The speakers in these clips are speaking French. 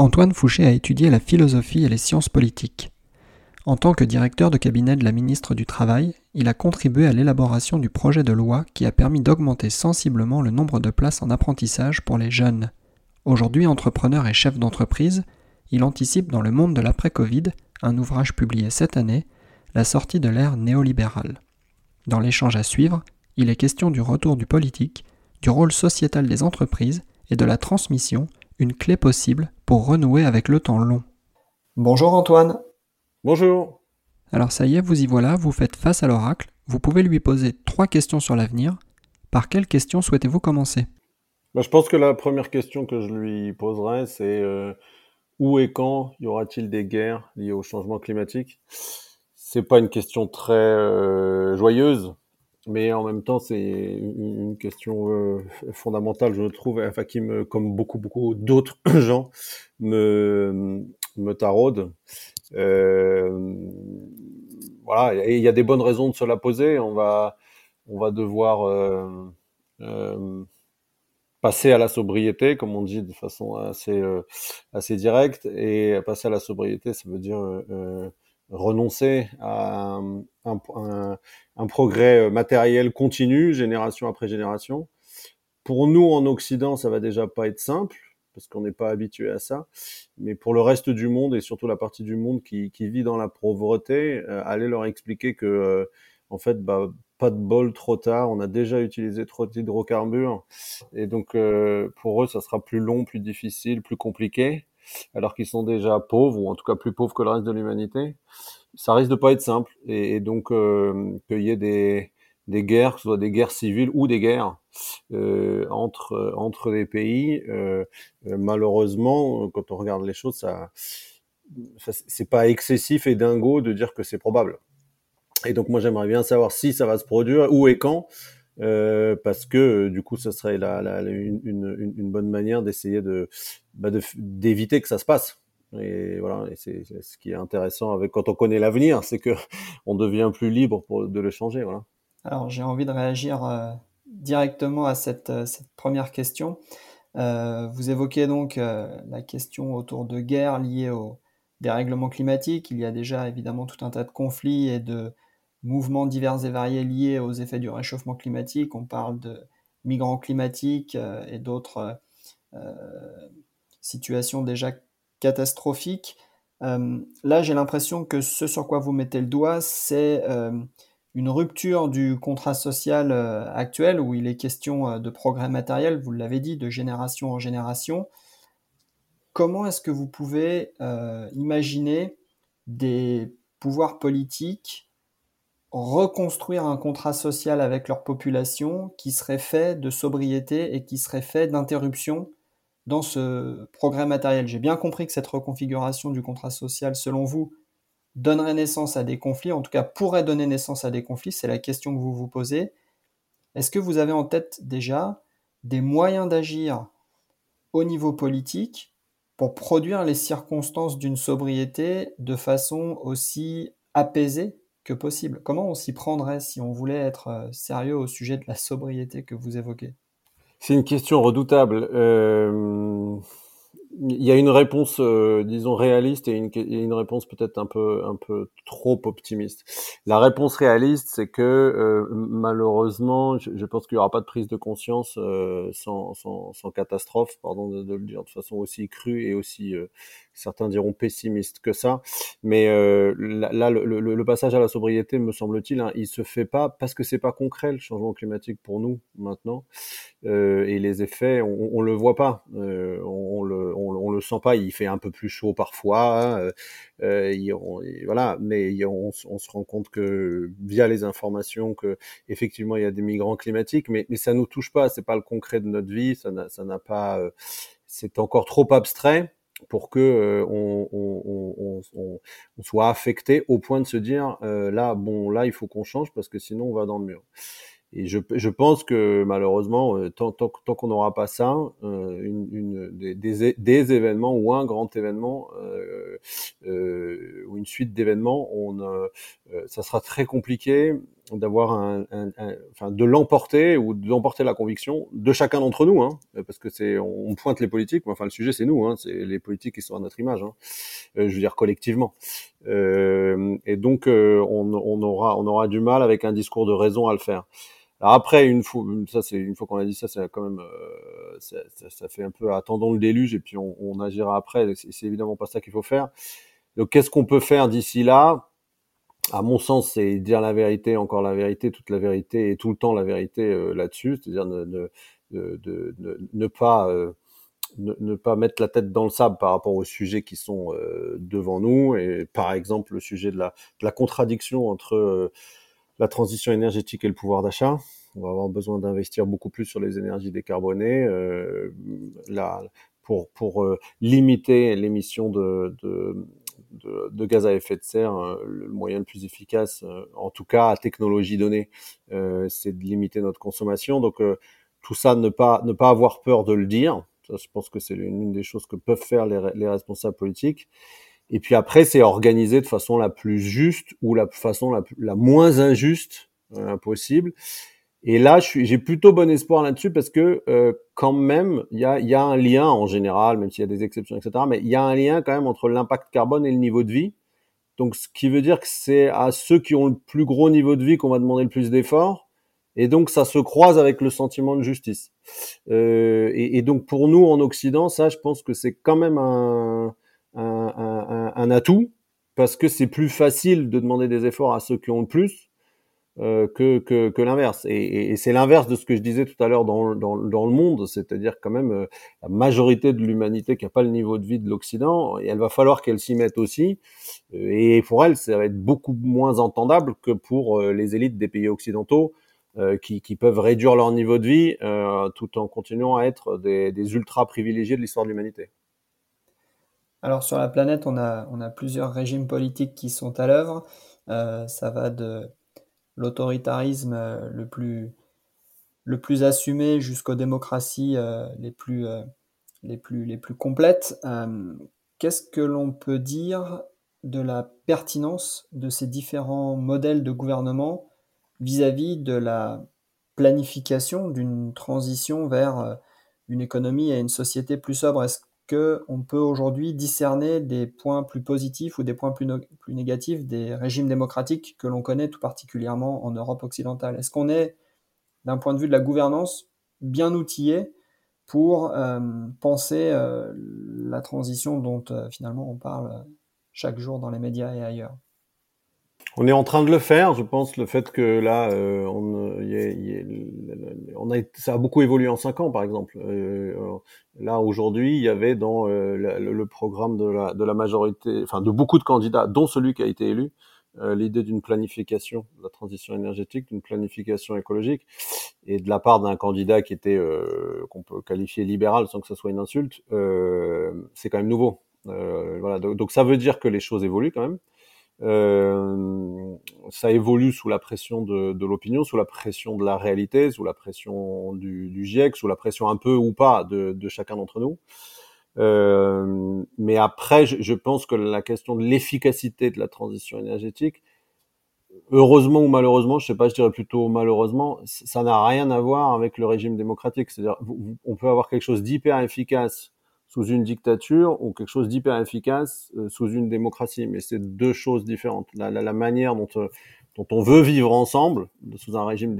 Antoine Fouché a étudié la philosophie et les sciences politiques. En tant que directeur de cabinet de la ministre du Travail, il a contribué à l'élaboration du projet de loi qui a permis d'augmenter sensiblement le nombre de places en apprentissage pour les jeunes. Aujourd'hui entrepreneur et chef d'entreprise, il anticipe dans le monde de l'après-Covid, un ouvrage publié cette année, la sortie de l'ère néolibérale. Dans l'échange à suivre, il est question du retour du politique, du rôle sociétal des entreprises et de la transmission une clé possible pour renouer avec le temps long. Bonjour Antoine. Bonjour. Alors ça y est, vous y voilà, vous faites face à l'oracle. Vous pouvez lui poser trois questions sur l'avenir. Par quelle question souhaitez-vous commencer? Bah, Je pense que la première question que je lui poserai, c'est euh, où et quand y aura-t-il des guerres liées au changement climatique? C'est pas une question très euh, joyeuse, mais en même temps, c'est une question euh, fondamentale, je trouve, enfin, qui me, comme beaucoup, beaucoup d'autres gens, me, me taraude. Euh, voilà, et il y a des bonnes raisons de se la poser. On va, on va devoir euh, euh passer à la sobriété, comme on dit de façon assez, euh, assez directe. Et passer à la sobriété, ça veut dire renoncer à un, un, progrès euh, matériel continu, génération après génération. Pour nous, en Occident, ça va déjà pas être simple, parce qu'on n'est pas habitué à ça. Mais pour le reste du monde, et surtout la partie du monde qui, qui vit dans la pauvreté, euh, aller leur expliquer que, euh, en fait, bah, pas de bol trop tard, on a déjà utilisé trop d'hydrocarbures, et donc euh, pour eux, ça sera plus long, plus difficile, plus compliqué alors qu'ils sont déjà pauvres, ou en tout cas plus pauvres que le reste de l'humanité, ça risque de pas être simple. Et, donc, euh, qu'il y ait des, des guerres, que ce soit des guerres civiles ou des guerres euh, entre, entre les pays, euh, malheureusement, quand on regarde les choses, ça, ça c'est pas excessif et dingo de dire que c'est probable. Et donc moi j'aimerais bien savoir si ça va se produire, où et quand, euh, parce que euh, du coup, ça serait la, la, une, une, une, bonne manière d'essayer de bah, d'éviter que ça se passe. Et voilà, c'est ce qui est intéressant avec quand on connaît l'avenir, c'est que on devient plus libre pour de le changer. Voilà. Alors j'ai envie de réagir euh, directement à cette, euh, première question. Euh, vous évoquez donc la question autour de guerres liées au dérèglement climatique. Il y a déjà évidemment tout un tas de conflits et de mouvements divers et variés liés aux effets du réchauffement climatique. On parle de migrants climatiques et d'autres situations déjà catastrophiques. Euh, là, j'ai l'impression que ce sur quoi vous mettez le doigt, c'est une rupture du contrat social actuel où il est question de progrès matériel, vous l'avez dit, de génération en génération. Comment est-ce que vous pouvez imaginer des pouvoirs politiques reconstruire un contrat social avec leur population qui serait fait de sobriété et qui serait fait d'interruption dans ce progrès matériel. J'ai bien compris que cette reconfiguration du contrat social, selon vous, donnerait naissance à des conflits, en tout cas pourrait donner naissance à des conflits, c'est la question que vous vous posez. Est-ce que vous avez en tête déjà des moyens d'agir au niveau politique pour produire les circonstances d'une sobriété de façon aussi apaisée possible? Comment on s'y prendrait si on voulait être euh, sérieux au sujet de la sobriété que vous évoquez? C'est une question redoutable. Euh, il y a une réponse, euh, disons réaliste et une, réponse peut-être un peu un peu trop optimiste. La réponse réaliste, c'est que euh, malheureusement, je, pense qu'il n'y aura pas de prise de conscience euh, sans, sans, sans, catastrophe, pardon de, de, le dire de façon aussi crue et aussi certains diront pessimiste que ça. Mais là, le, le, le, passage à la sobriété, me semble-t-il, hein, il se fait pas parce que c'est pas concret le changement climatique pour nous maintenant et les effets, on, on le voit pas, on, on le on, le sent pas. Il fait un peu plus chaud parfois, hein, euh, voilà. Mais on, se rend compte que via les informations que effectivement il y a des migrants climatiques, mais, mais ça nous touche pas. C'est pas le concret de notre vie. Ça n'a pas. c'est encore trop abstrait pour que on, on, on, on, soit affecté au point de se dire là bon là il faut qu'on change parce que sinon on va dans le mur. Et je, je, pense que malheureusement, euh, tant, tant, tant qu'on n'aura pas ça, euh, une, une, des, des, événements ou un grand événement euh, euh ou une suite d'événements, on, euh, ça sera très compliqué d'avoir un, un, enfin, de l'emporter ou d'emporter la conviction de chacun d'entre nous, hein, parce que c'est, on pointe les politiques, mais enfin le sujet c'est nous, hein, c'est les politiques qui sont à notre image, hein, je veux dire collectivement. et donc on, on, aura, on aura du mal avec un discours de raison à le faire. Alors après, une fois, ça c'est une fois qu'on a dit ça, c'est quand même, euh, ça, ça, fait un peu attendons le déluge et puis on, on agira après. C'est évidemment pas ça qu'il faut faire. Donc qu'est-ce qu'on peut faire d'ici là? À mon sens, c'est dire la vérité, encore la vérité, toute la vérité et tout le temps la vérité euh, là-dessus, c'est-à-dire ne, ne, de, ne, pas euh, ne, pas mettre la tête dans le sable par rapport aux sujets qui sont devant nous et par exemple le sujet de la, de la contradiction entre la transition énergétique et le pouvoir d'achat. On va avoir besoin d'investir beaucoup plus sur les énergies décarbonées, euh, là, pour, pour euh, limiter l'émission de, de, de, gaz à effet de serre. Euh, le moyen le plus efficace, euh, en tout cas à technologie donnée, c'est de limiter notre consommation. Donc tout ça, ne pas, ne pas avoir peur de le dire. Ça, je pense que c'est l'une des choses que peuvent faire les, les responsables politiques. Et puis après, c'est organisé de façon la plus juste ou la façon la, la moins injuste euh, possible. Et là, j'ai plutôt bon espoir là-dessus parce que euh, quand même, il y a, y a, un lien en général, même s'il y a des exceptions, etc. Mais il y a un lien quand même entre l'impact carbone et le niveau de vie. Donc, ce qui veut dire que c'est à ceux qui ont le plus gros niveau de vie qu'on va demander le plus d'efforts. Et donc, ça se croise avec le sentiment de justice. Euh, et, et, donc, pour nous, en Occident, ça, je pense que c'est quand même un, un, un, atout parce que c'est plus facile de demander des efforts à ceux qui ont le plus euh, que, l'inverse. Et, c'est l'inverse de ce que je disais tout à l'heure dans, le monde, c'est-à-dire quand même euh, la majorité de l'humanité qui n'a pas le niveau de vie de l'Occident, et elle va falloir qu'elle s'y mette aussi. Euh, et pour elle, ça va être beaucoup moins entendable que pour les élites des pays occidentaux. Qui, peuvent réduire leur niveau de vie tout en continuant à être des, ultra privilégiés de l'histoire de l'humanité. Alors sur la planète, on a, on a plusieurs régimes politiques qui sont à l'œuvre. Ça va de l'autoritarisme euh, le plus, le plus assumé jusqu'aux démocraties euh, les, plus, les, plus, les plus complètes. Qu'est-ce que l'on peut dire de la pertinence de ces différents modèles de gouvernement vis-à-vis -vis de la planification d'une transition vers une économie et une société plus sobre? Est-ce on peut aujourd'hui discerner des points plus positifs ou des points plus, plus négatifs des régimes démocratiques que l'on connaît tout particulièrement en Europe occidentale. Est-ce qu'on est, d'un point de vue de la gouvernance, bien outillé pour euh, penser euh, la transition dont euh, finalement on parle chaque jour dans les médias et ailleurs? On est en train de le faire. Je pense le fait que là, euh, on, y a, y a, on a, ça a beaucoup évolué en cinq ans, par exemple. Euh, là, aujourd'hui, il y avait dans euh, le, programme de la, de la majorité, enfin de beaucoup de candidats, dont celui qui a été élu, euh, l'idée d'une planification de la transition énergétique, d'une planification écologique, et de la part d'un candidat qui était qu'on peut qualifier libéral sans que ce soit une insulte, c'est quand même nouveau. voilà. Donc, ça veut dire que les choses évoluent quand même. Euh, ça évolue sous la pression de, de l'opinion, sous la pression de la réalité, sous la pression du, du GIEC, sous la pression un peu ou pas de, de chacun d'entre nous. Euh, mais après, je, je, pense que la question de l'efficacité de la transition énergétique, heureusement ou malheureusement, je sais pas, je dirais plutôt malheureusement, ça n'a rien à voir avec le régime démocratique. C'est-à-dire, on peut avoir quelque chose d'hyper efficace sous une dictature ou quelque chose d'hyper efficace euh, sous une démocratie. Mais c'est deux choses différentes. La, la, la manière dont, euh, dont, on veut vivre ensemble, sous un régime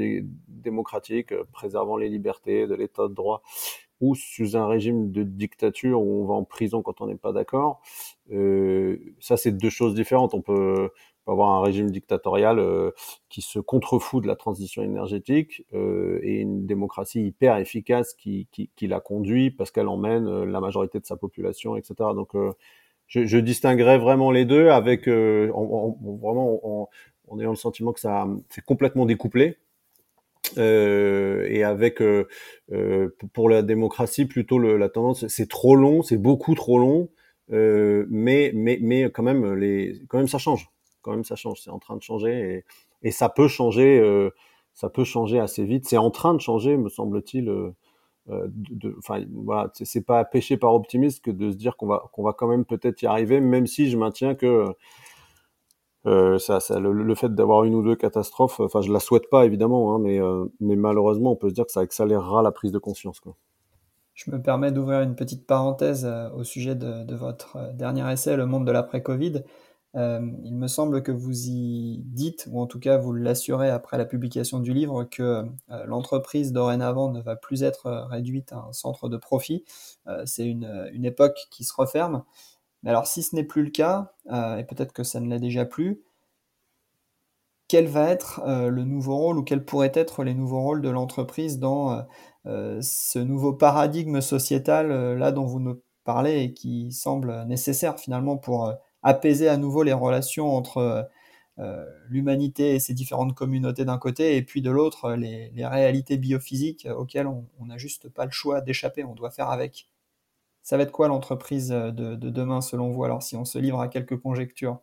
démocratique, euh, préservant les libertés de l'état de droit, ou sous un régime de dictature où on va en prison quand on n'est pas d'accord, euh, ça c'est deux choses différentes. On peut avoir un régime dictatorial euh, qui se contrefout de la transition énergétique euh, et une démocratie hyper efficace qui, qui, qui la conduit parce qu'elle emmène euh, la majorité de sa population, etc. Donc, je, je, distinguerais vraiment les deux avec en, vraiment en, ayant le sentiment que ça c'est complètement découplé. Et avec pour la démocratie plutôt la tendance c'est trop long, c'est beaucoup trop long, mais mais mais quand même les quand même ça change quand même ça change, c'est en train de changer et, ça peut changer, euh, ça peut changer assez vite. C'est en train de changer, me semble-t-il. Euh, enfin voilà, c'est pas péché par optimisme que de se dire qu'on va qu'on va quand même peut-être y arriver, même si je maintiens que euh, ça, le, fait d'avoir une ou deux catastrophes, enfin je la souhaite pas évidemment, hein, mais, euh, mais malheureusement on peut se dire que ça accélérera la prise de conscience. Je me permets d'ouvrir une petite parenthèse euh, au sujet de, de, votre dernier essai, Le monde de l'après-Covid. Euh, il me semble que vous y dites, ou en tout cas vous l'assurez après la publication du livre, que euh, l'entreprise dorénavant ne va plus être réduite à un centre de profit. Euh, c'est une, une, époque qui se referme. Mais alors si ce n'est plus le cas, et peut-être que ça ne l'est déjà plus, quel va être le nouveau rôle ou quels pourraient être les nouveaux rôles de l'entreprise dans ce nouveau paradigme sociétal là dont vous nous parlez et qui semble nécessaire finalement pour apaiser à nouveau les relations entre euh, euh, l'humanité et ses différentes communautés d'un côté, et puis de l'autre, les, réalités biophysiques auxquelles on n'a juste pas le choix d'échapper, on doit faire avec. Ça va être quoi l'entreprise de, demain selon vous Alors si on se livre à quelques conjectures?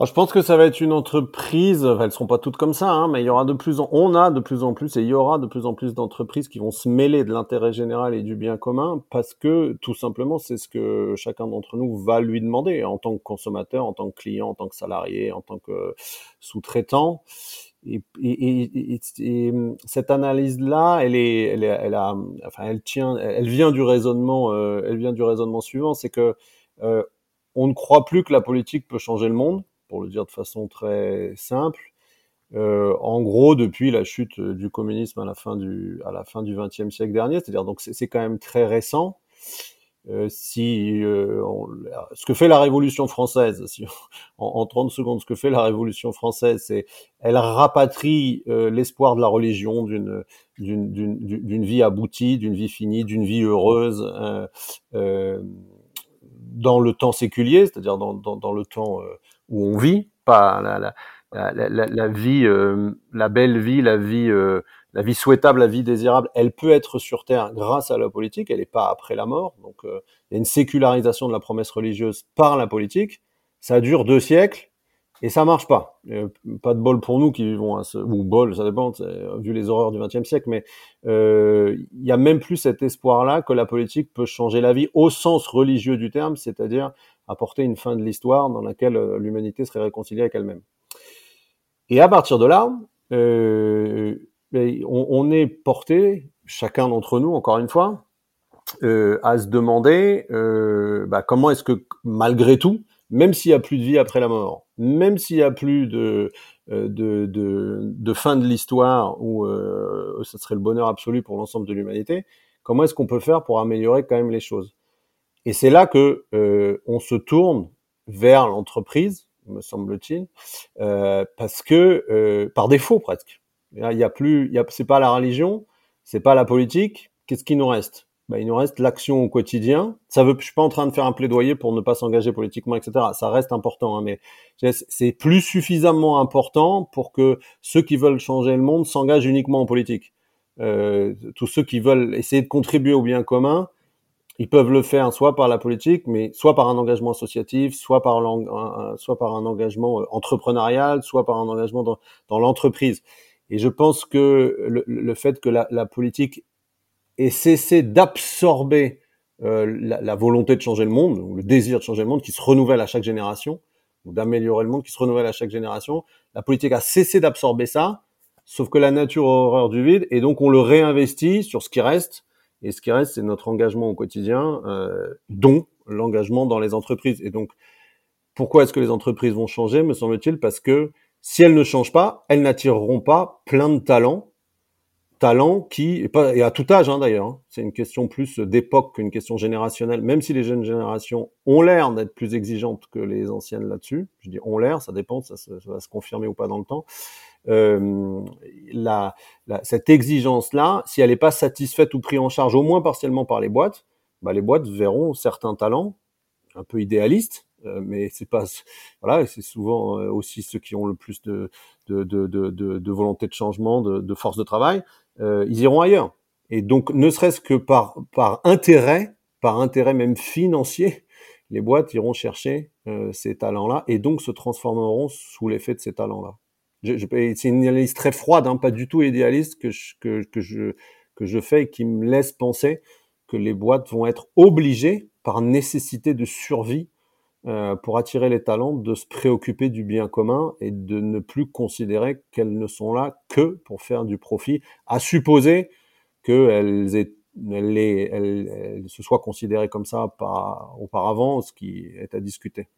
Je pense que ça va être une entreprise. Enfin, elles seront pas toutes comme ça, hein, mais il y aura de plus en, on a de plus en plus et il y aura de plus en plus d'entreprises qui vont se mêler de l'intérêt général et du bien commun parce que tout simplement c'est ce que chacun d'entre nous va lui demander en tant que consommateur, en tant que client, en tant que salarié, en tant que sous-traitant. Et, et, et, et, cette analyse-là, elle est, elle, est, elle a, enfin, elle tient, elle vient du raisonnement, euh, elle vient du raisonnement suivant, c'est que euh, on ne croit plus que la politique peut changer le monde pour le dire de façon très simple. Euh, en gros, depuis la chute du communisme à la fin du à la fin du XXe siècle dernier, c'est-à-dire donc c'est quand même très récent. Euh, si euh, ce que fait la Révolution française, si en, en, 30 secondes, ce que fait la Révolution française, c'est elle rapatrie euh, l'espoir de la religion d'une d'une vie aboutie, d'une vie finie, d'une vie heureuse euh, dans le temps séculier, c'est-à-dire dans, dans, le temps où on vit, pas la, la, la, la vie, euh, la belle vie, la vie, euh, la vie souhaitable, la vie désirable, elle peut être sur terre grâce à la politique. Elle n'est pas après la mort. Donc, euh, il y a une sécularisation de la promesse religieuse par la politique. Ça dure deux siècles et ça marche pas. pas de bol pour nous qui vivons à ce, ou bol, ça dépend, vu les horreurs du XXe siècle, mais il y a même plus cet espoir-là que la politique peut changer la vie au sens religieux du terme, c'est-à-dire apporter une fin de l'histoire dans laquelle euh, l'humanité serait réconciliée avec elle-même. Et à partir de là, euh, ben, on, est porté, chacun d'entre nous, encore une fois, euh, à se demander bah, comment est-ce que, malgré tout, même s'il n'y a plus de vie après la mort, même s'il n'y a plus de, de, fin de l'histoire où ce serait le bonheur absolu pour l'ensemble de l'humanité, comment est-ce qu'on peut faire pour améliorer quand même les choses? Et c'est là que euh, on se tourne vers l'entreprise, me semble-t-il, euh, parce que euh, par défaut presque. Il y a plus, il y a, c'est pas la religion, c'est pas la politique. Qu'est-ce qui nous reste? Ben, il nous reste l'action au quotidien. Ça veut, je suis pas en train de faire un plaidoyer pour ne pas s'engager politiquement, etc. Ça reste important, hein, mais c'est plus suffisamment important pour que ceux qui veulent changer le monde s'engagent uniquement en politique. Euh, tous ceux qui veulent essayer de contribuer au bien commun, ils peuvent le faire soit par la politique, mais soit par un engagement associatif, soit par, un, engagement euh, entrepreneurial, soit par un engagement dans, l'entreprise. Et je pense que le, fait que la, la, politique ait cessé d'absorber euh, la, la, volonté de changer le monde, ou le désir de changer le monde, qui se renouvelle à chaque génération, ou d'améliorer le monde, qui se renouvelle à chaque génération, la politique a cessé d'absorber ça, sauf que la nature a horreur du vide, et donc on le réinvestit sur ce qui reste, et ce qui reste, c'est notre engagement au quotidien, euh, dont l'engagement dans les entreprises. Et donc, pourquoi est-ce que les entreprises vont changer, me semble-t-il? Parce que si elles ne changent pas, elles n'attireront pas plein de talents talents qui, et, à tout âge hein, d'ailleurs, hein, c'est une question plus d'époque qu'une question générationnelle, même si les jeunes générations ont l'air d'être plus exigeantes que les anciennes là-dessus, je dis ont l'air, ça dépend, ça, ça, va se confirmer ou pas dans le temps, la, la, cette exigence-là, si elle n'est pas satisfaite ou prise en charge au moins partiellement par les boîtes, bah, les boîtes verront certains talents un peu idéalistes, euh, mais c'est pas voilà, c'est souvent euh, aussi ceux qui ont le plus de de, de, de, de volonté de changement, de, de force de travail, euh, ils iront ailleurs. Et donc, ne serait-ce que par par intérêt, par intérêt même financier, les boîtes iront chercher euh, ces talents-là et donc se transformeront sous l'effet de ces talents-là. Je, je, c'est une analyse très froide, hein, pas du tout idéaliste que je, que, je que je fais et qui me laisse penser que les boîtes vont être obligées par nécessité de survie euh, pour attirer les talents, de se préoccuper du bien commun et de ne plus considérer qu'elles ne sont là que pour faire du profit, à supposer qu'elles elles, elles, se soient considérées comme ça par, auparavant, ce qui est à discuter.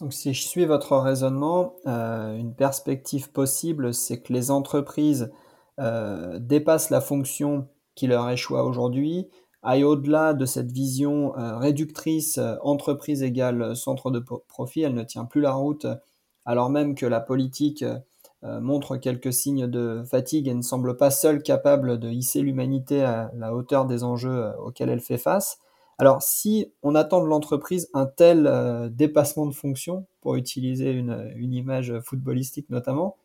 Donc si je suis votre raisonnement, euh, une perspective possible, c'est que les entreprises euh, dépassent la fonction qui leur échoue aujourd'hui, aille au-delà de cette vision euh, réductrice entreprise égale centre de profit, elle ne tient plus la route alors même que la politique montre quelques signes de fatigue et ne semble pas seule capable de hisser l'humanité à la hauteur des enjeux auxquels elle fait face. Alors si on attend de l'entreprise un tel dépassement de fonction, pour utiliser une, une image footballistique notamment,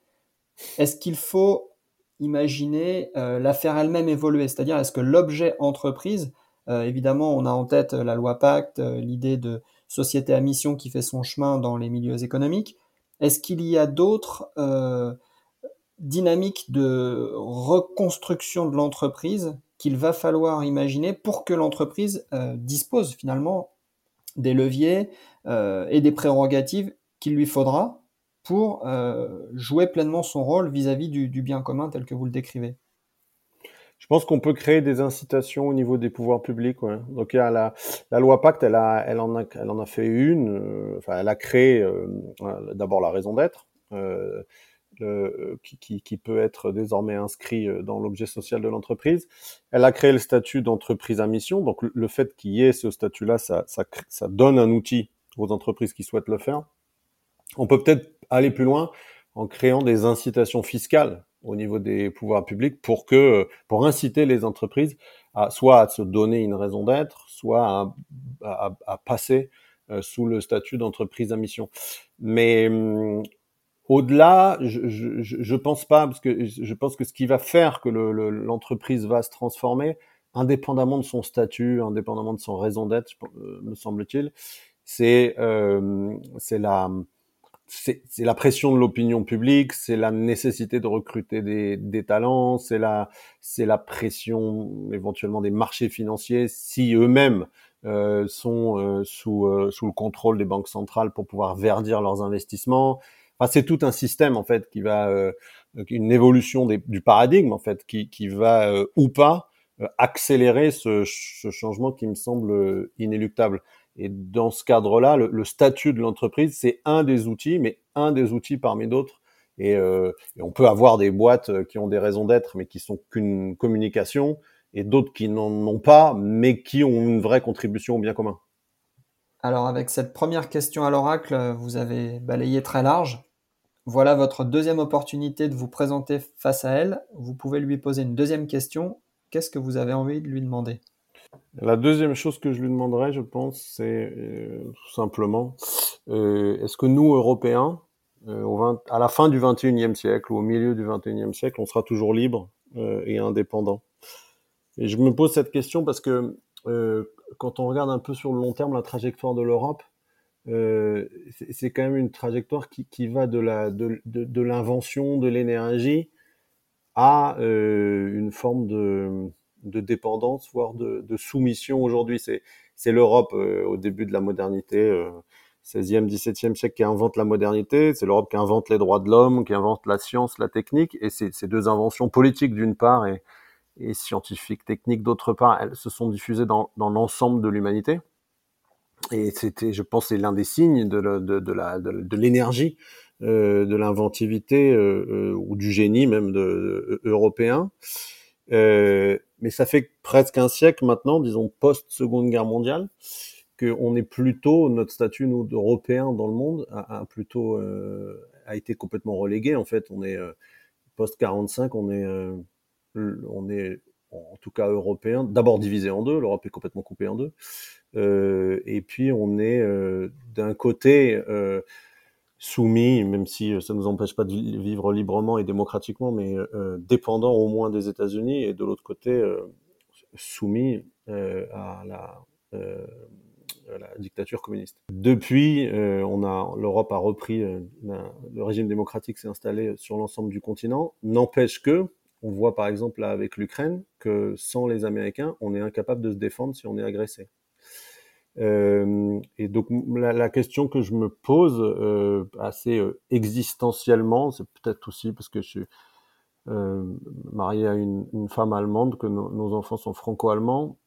est-ce qu'il faut imaginer euh, la faire elle-même évoluer? C'est-à-dire, est-ce que l'objet entreprise, euh, évidemment, on a en tête la loi Pacte, euh, l'idée de société à mission qui fait son chemin dans les milieux économiques. Est-ce qu'il y a d'autres dynamiques de reconstruction de l'entreprise qu'il va falloir imaginer pour que l'entreprise dispose finalement des leviers et des prérogatives qu'il lui faudra pour euh, jouer pleinement son rôle vis-à-vis du, bien commun tel que vous le décrivez Je pense qu'on peut créer des incitations au niveau des pouvoirs publics. Donc il y a la, loi Pacte, elle, en a, elle en a fait une, euh, enfin elle a créé euh, d'abord la raison d'être. Euh, qui, peut être désormais inscrit dans l'objet social de l'entreprise. Elle a créé le statut d'entreprise à mission. Donc le fait qu'il y ait ce statut-là, ça, donne un outil aux entreprises qui souhaitent le faire. On peut peut-être aller plus loin en créant des incitations fiscales au niveau des pouvoirs publics pour que, pour inciter les entreprises soit à se donner une raison d'être, soit à, à, passer euh, sous le statut d'entreprise à mission. Mais hum, au-delà, je, je, je, pense pas, parce que je pense que ce qui va faire que l'entreprise le, va se transformer, indépendamment de son statut, indépendamment de son raison d'être, euh, me semble-t-il, c'est euh, la c'est la pression de l'opinion publique, c'est la nécessité de recruter des, des talents, c'est la, c'est la pression éventuellement des marchés financiers si eux-mêmes euh, sont euh, sous, euh, sous le contrôle des banques centrales pour pouvoir verdir leurs investissements. Enfin, c'est tout un système en fait qui va, euh, une évolution du paradigme en fait qui, qui va euh, ou pas accélérer ce, ce changement qui me semble inéluctable. Et dans ce cadre-là, le, le, statut de l'entreprise, c'est un des outils, mais un des outils parmi d'autres. Et, euh, on peut avoir des boîtes euh, qui ont des raisons d'être, mais qui sont qu'une communication, et d'autres qui n'en ont pas, mais qui ont une vraie contribution au bien commun. Alors avec cette première question à l'oracle, vous avez balayé très large. Voilà votre deuxième opportunité de vous présenter face à elle. Vous pouvez lui poser une deuxième question. Qu'est-ce que vous avez envie de lui demander? La deuxième chose que je lui demanderais, je pense, c'est euh, tout simplement, euh, est-ce que nous, Européens, euh, au 20, à la fin du 21e siècle ou au milieu du 21e siècle, on sera toujours libre et indépendant Et je me pose cette question parce que quand on regarde un peu sur le long terme la trajectoire de l'Europe, euh, c'est quand même une trajectoire qui, qui va de la de, de, de l'invention de l'énergie à une forme de de dépendance, voire de, soumission aujourd'hui. C'est, l'Europe euh, au début de la modernité, euh, 16e, 17e siècle qui invente la modernité. C'est l'Europe qui invente les droits de l'homme, qui invente la science, la technique. Et ces deux inventions politiques d'une part et, et scientifiques, techniques d'autre part, elles se sont diffusées dans, dans l'ensemble de l'humanité. Et c'était, je pense, l'un des signes de, de, de, l'énergie, euh, de l'inventivité euh, euh, ou du génie même européen. mais ça fait presque un siècle maintenant, disons post-seconde guerre mondiale, qu'on est plutôt, notre statut nous d'Européens dans le monde a, plutôt a été complètement relégué. En fait, on est post 45, on est on est en tout cas européen, d'abord divisé en deux, l'Europe est complètement coupée en deux, euh, et puis on est euh, d'un côté euh, soumis, même si ça ne nous empêche pas de vivre librement et démocratiquement, mais dépendant au moins des États-Unis, et de l'autre côté soumis à la, la, dictature communiste. Depuis, on a l'Europe a repris, le régime démocratique s'est installé sur l'ensemble du continent. N'empêche que on voit par exemple là avec l'Ukraine que sans les Américains, on est incapable de se défendre si on est agressé. Euh, et donc la, question que je me pose euh, assez euh, existentiellement, c'est peut-être aussi parce que je suis marié à une, femme allemande, que nos enfants sont franco-allemands.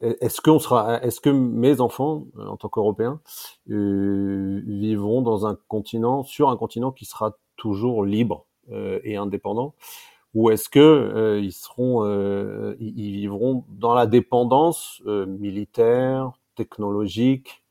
est-ce qu'on sera, est-ce que mes enfants, en tant qu'Européens, vivront dans un continent, sur un continent qui sera toujours libre? euh, et indépendants ou est-ce que euh, ils seront, euh, ils vivront dans la dépendance militaire, technologique,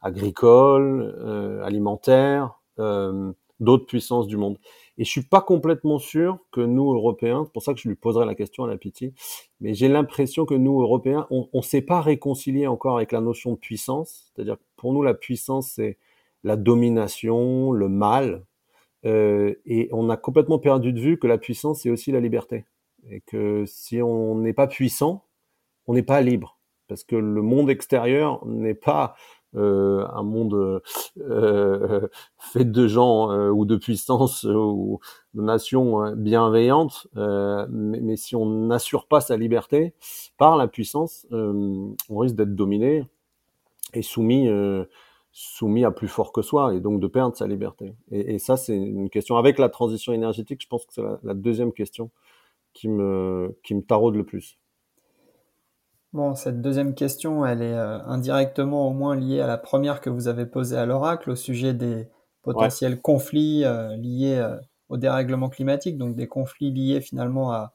agricole, alimentaire, d'autres puissances du monde? Et je suis pas complètement sûr que nous Européens, c'est pour ça que je lui poserai la question à la pitié, mais j'ai l'impression que nous Européens, on, ne s'est pas réconcilié encore avec la notion de puissance. C'est-à-dire pour nous la puissance c'est la domination, le mal, euh, et on a complètement perdu de vue que la puissance, c'est aussi la liberté. Et que si on n'est pas puissant, on n'est pas libre. Parce que le monde extérieur n'est pas euh, un monde euh, fait de gens ou de puissance ou de nations bienveillantes. Mais, mais, si on n'assure pas sa liberté par la puissance, on risque d'être dominé et soumis soumis à plus fort que soi et donc de perdre sa liberté. Et, ça, c'est une question. Avec la transition énergétique, je pense que c'est la, deuxième question qui me, qui me taraude le plus. Bon, cette deuxième question, elle est euh, indirectement au moins liée à la première que vous avez posée à l'oracle au sujet des potentiels conflits euh, liés euh, au dérèglement climatique, donc des conflits liés finalement à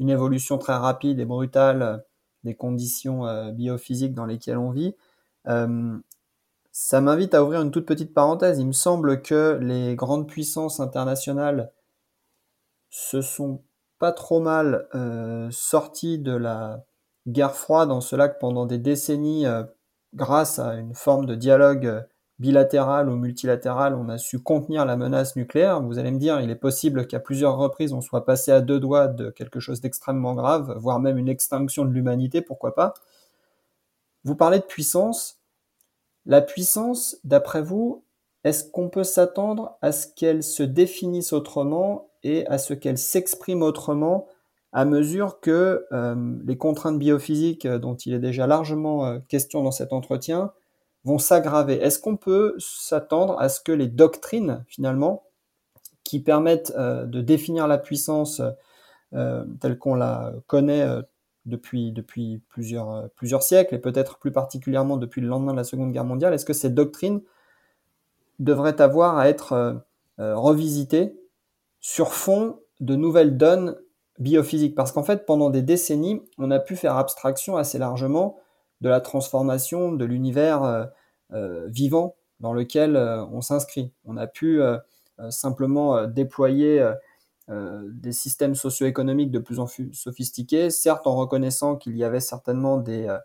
une évolution très rapide et brutale des conditions biophysiques dans lesquelles on vit. Ça m'invite à ouvrir une toute petite parenthèse. Il me semble que les grandes puissances internationales se sont pas trop mal euh, sorties de la guerre froide en cela que pendant des décennies, euh, grâce à une forme de dialogue euh, bilatéral ou multilatéral, on a su contenir la menace nucléaire. Vous allez me dire, il est possible qu'à plusieurs reprises, on soit passé à deux doigts de quelque chose d'extrêmement grave, voire même une extinction de l'humanité, pourquoi pas. Vous parlez de puissance, la puissance, d'après vous, est-ce qu'on peut s'attendre à ce qu'elle se définisse autrement et à ce qu'elle s'exprime autrement à mesure que euh, les contraintes biophysiques euh, dont il est déjà largement euh, question dans cet entretien vont s'aggraver? Est-ce qu'on peut s'attendre à ce que les doctrines, finalement, qui permettent de définir la puissance telle qu'on la connaît depuis, depuis plusieurs, euh, plusieurs siècles, et peut-être plus particulièrement depuis le lendemain de la Seconde Guerre mondiale, est-ce que ces doctrines devraient avoir à être euh, euh, revisitées sur fond de nouvelles donnes biophysiques? Parce qu'en fait, pendant des décennies, on a pu faire abstraction assez largement de la transformation de l'univers vivant dans lequel on s'inscrit. On a pu simplement déployer des systèmes socio-économiques de plus en plus sophistiqués, certes en reconnaissant qu'il y avait certainement des, euh,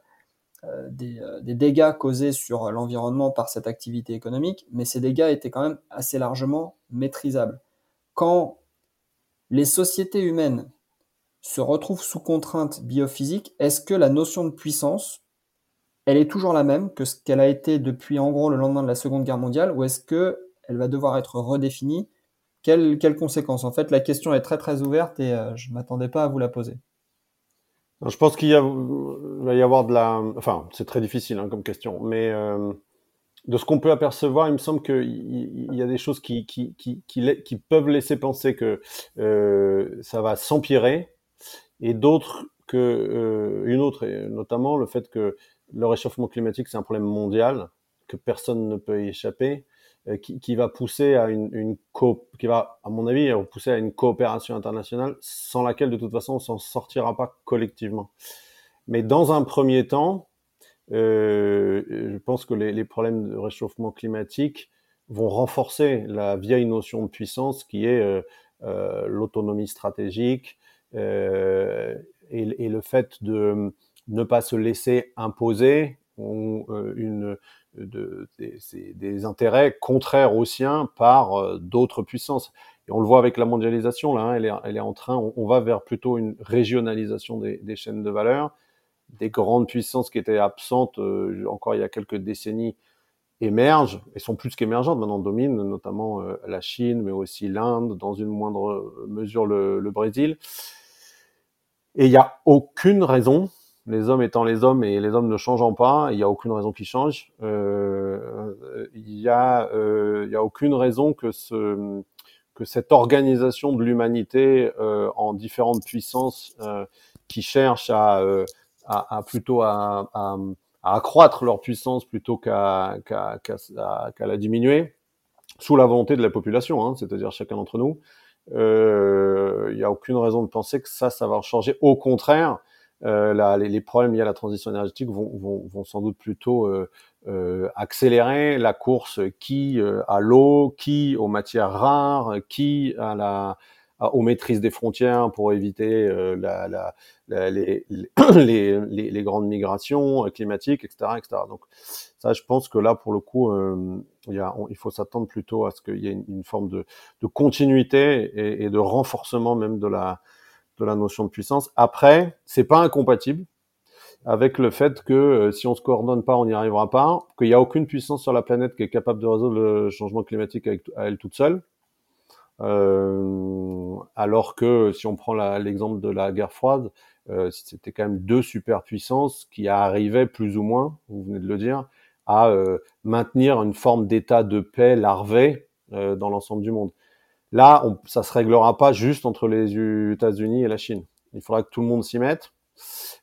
euh, des, des, dégâts causés sur l'environnement par cette activité économique, mais ces dégâts étaient quand même assez largement maîtrisables. Quand les sociétés humaines se retrouvent sous contrainte biophysique, est-ce que la notion de puissance, elle est toujours la même que ce qu'elle a été depuis en gros le lendemain de la Seconde Guerre mondiale, ou est-ce qu'elle va devoir être redéfinie quelles, conséquences? En fait, la question est très très ouverte et euh, je ne m'attendais pas à vous la poser. Je pense qu'il va y avoir de la... Enfin, c'est très difficile hein, comme question, mais euh, de ce qu'on peut apercevoir, il me semble qu'il y, a des choses qui, qui, peuvent laisser penser que euh, ça va s'empirer, et d'autres que une autre, et notamment le fait que le réchauffement climatique c'est un problème mondial, que personne ne peut y échapper, qui, qui, va pousser à une, une qui va, à mon avis, pousser à une coopération internationale sans laquelle, de toute façon, on s'en sortira pas collectivement. Mais dans un premier temps, euh, je pense que les, problèmes de réchauffement climatique vont renforcer la vieille notion de puissance qui est euh, euh, l'autonomie stratégique euh, et, le fait de ne pas se laisser imposer euh, une, de, des, des, intérêts contraires aux siens par euh, d'autres puissances. Et on le voit avec la mondialisation, là, hein, elle, est, elle, est, en train, on, on, va vers plutôt une régionalisation des, des, chaînes de valeur. Des grandes puissances qui étaient absentes euh, encore il y a quelques décennies émergent et sont plus qu'émergentes maintenant dominent notamment euh, la Chine mais aussi l'Inde dans une moindre mesure le, le Brésil et il n'y a aucune raison les hommes étant les hommes et les hommes ne changeant pas, il n'y a aucune raison qu'ils changent. Euh, il n'y a, euh, il a aucune raison que, ce, que cette organisation de l'humanité euh, en différentes puissances euh, qui cherchent à, euh, à, à plutôt à, à, accroître leur puissance plutôt qu'à qu'à qu'à la diminuer, sous la volonté de la population, hein, c'est-à-dire chacun d'entre nous. Il n'y a aucune raison de penser que ça, ça va changer. Au contraire, euh, la, les, les, problèmes liés à la transition énergétique vont, vont, vont sans doute plutôt euh, euh, accélérer la course qui euh, à l'eau, qui aux matières rares, qui à la aux maîtrises des frontières pour éviter euh, la, la, la, les, les, les, grandes migrations climatiques, etc., etc. Donc ça, je pense que là, pour le coup, euh, il, y a, il faut s'attendre plutôt à ce qu'il y ait une, une forme de, de continuité et, et, de renforcement même de la, la notion de puissance. Après, c'est pas incompatible avec le fait que euh, si on se coordonne pas, on n'y arrivera pas, qu'il n'y a aucune puissance sur la planète qui est capable de résoudre le changement climatique avec, à elle toute seule. Euh, alors que si on prend l'exemple de la guerre froide, euh, c'était quand même deux superpuissances qui arrivaient plus ou moins, vous venez de le dire, à maintenir une forme d'état de paix larvé dans l'ensemble du monde. Là, on, ça se réglera pas juste entre les États-Unis et la Chine. Il faudra que tout le monde s'y mette.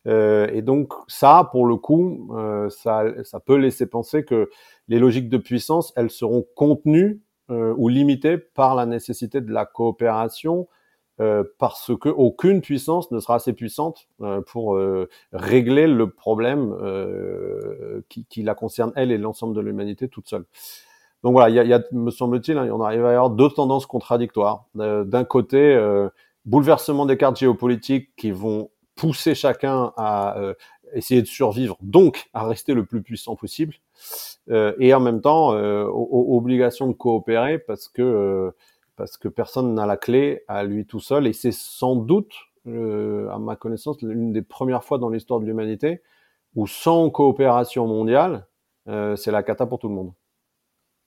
Euh, et donc ça, pour le coup, euh, ça, ça, peut laisser penser que les logiques de puissance, elles seront contenues euh, ou limitées par la nécessité de la coopération, euh, parce que aucune puissance ne sera assez puissante euh, pour euh, régler le problème qui, qui, la concerne elle et l'ensemble de l'humanité toute seule. Donc voilà, il y a, me semble-t-il, hein, on arrive à avoir deux tendances contradictoires. Euh, D'un côté, euh, bouleversement des cartes géopolitiques qui vont pousser chacun à euh, essayer de survivre, donc à rester le plus puissant possible, euh, et en même temps, obligation de coopérer parce que parce que personne n'a la clé à lui tout seul, et c'est sans doute, à ma connaissance, l'une des premières fois dans l'histoire de l'humanité où sans coopération mondiale, c'est la cata pour tout le monde.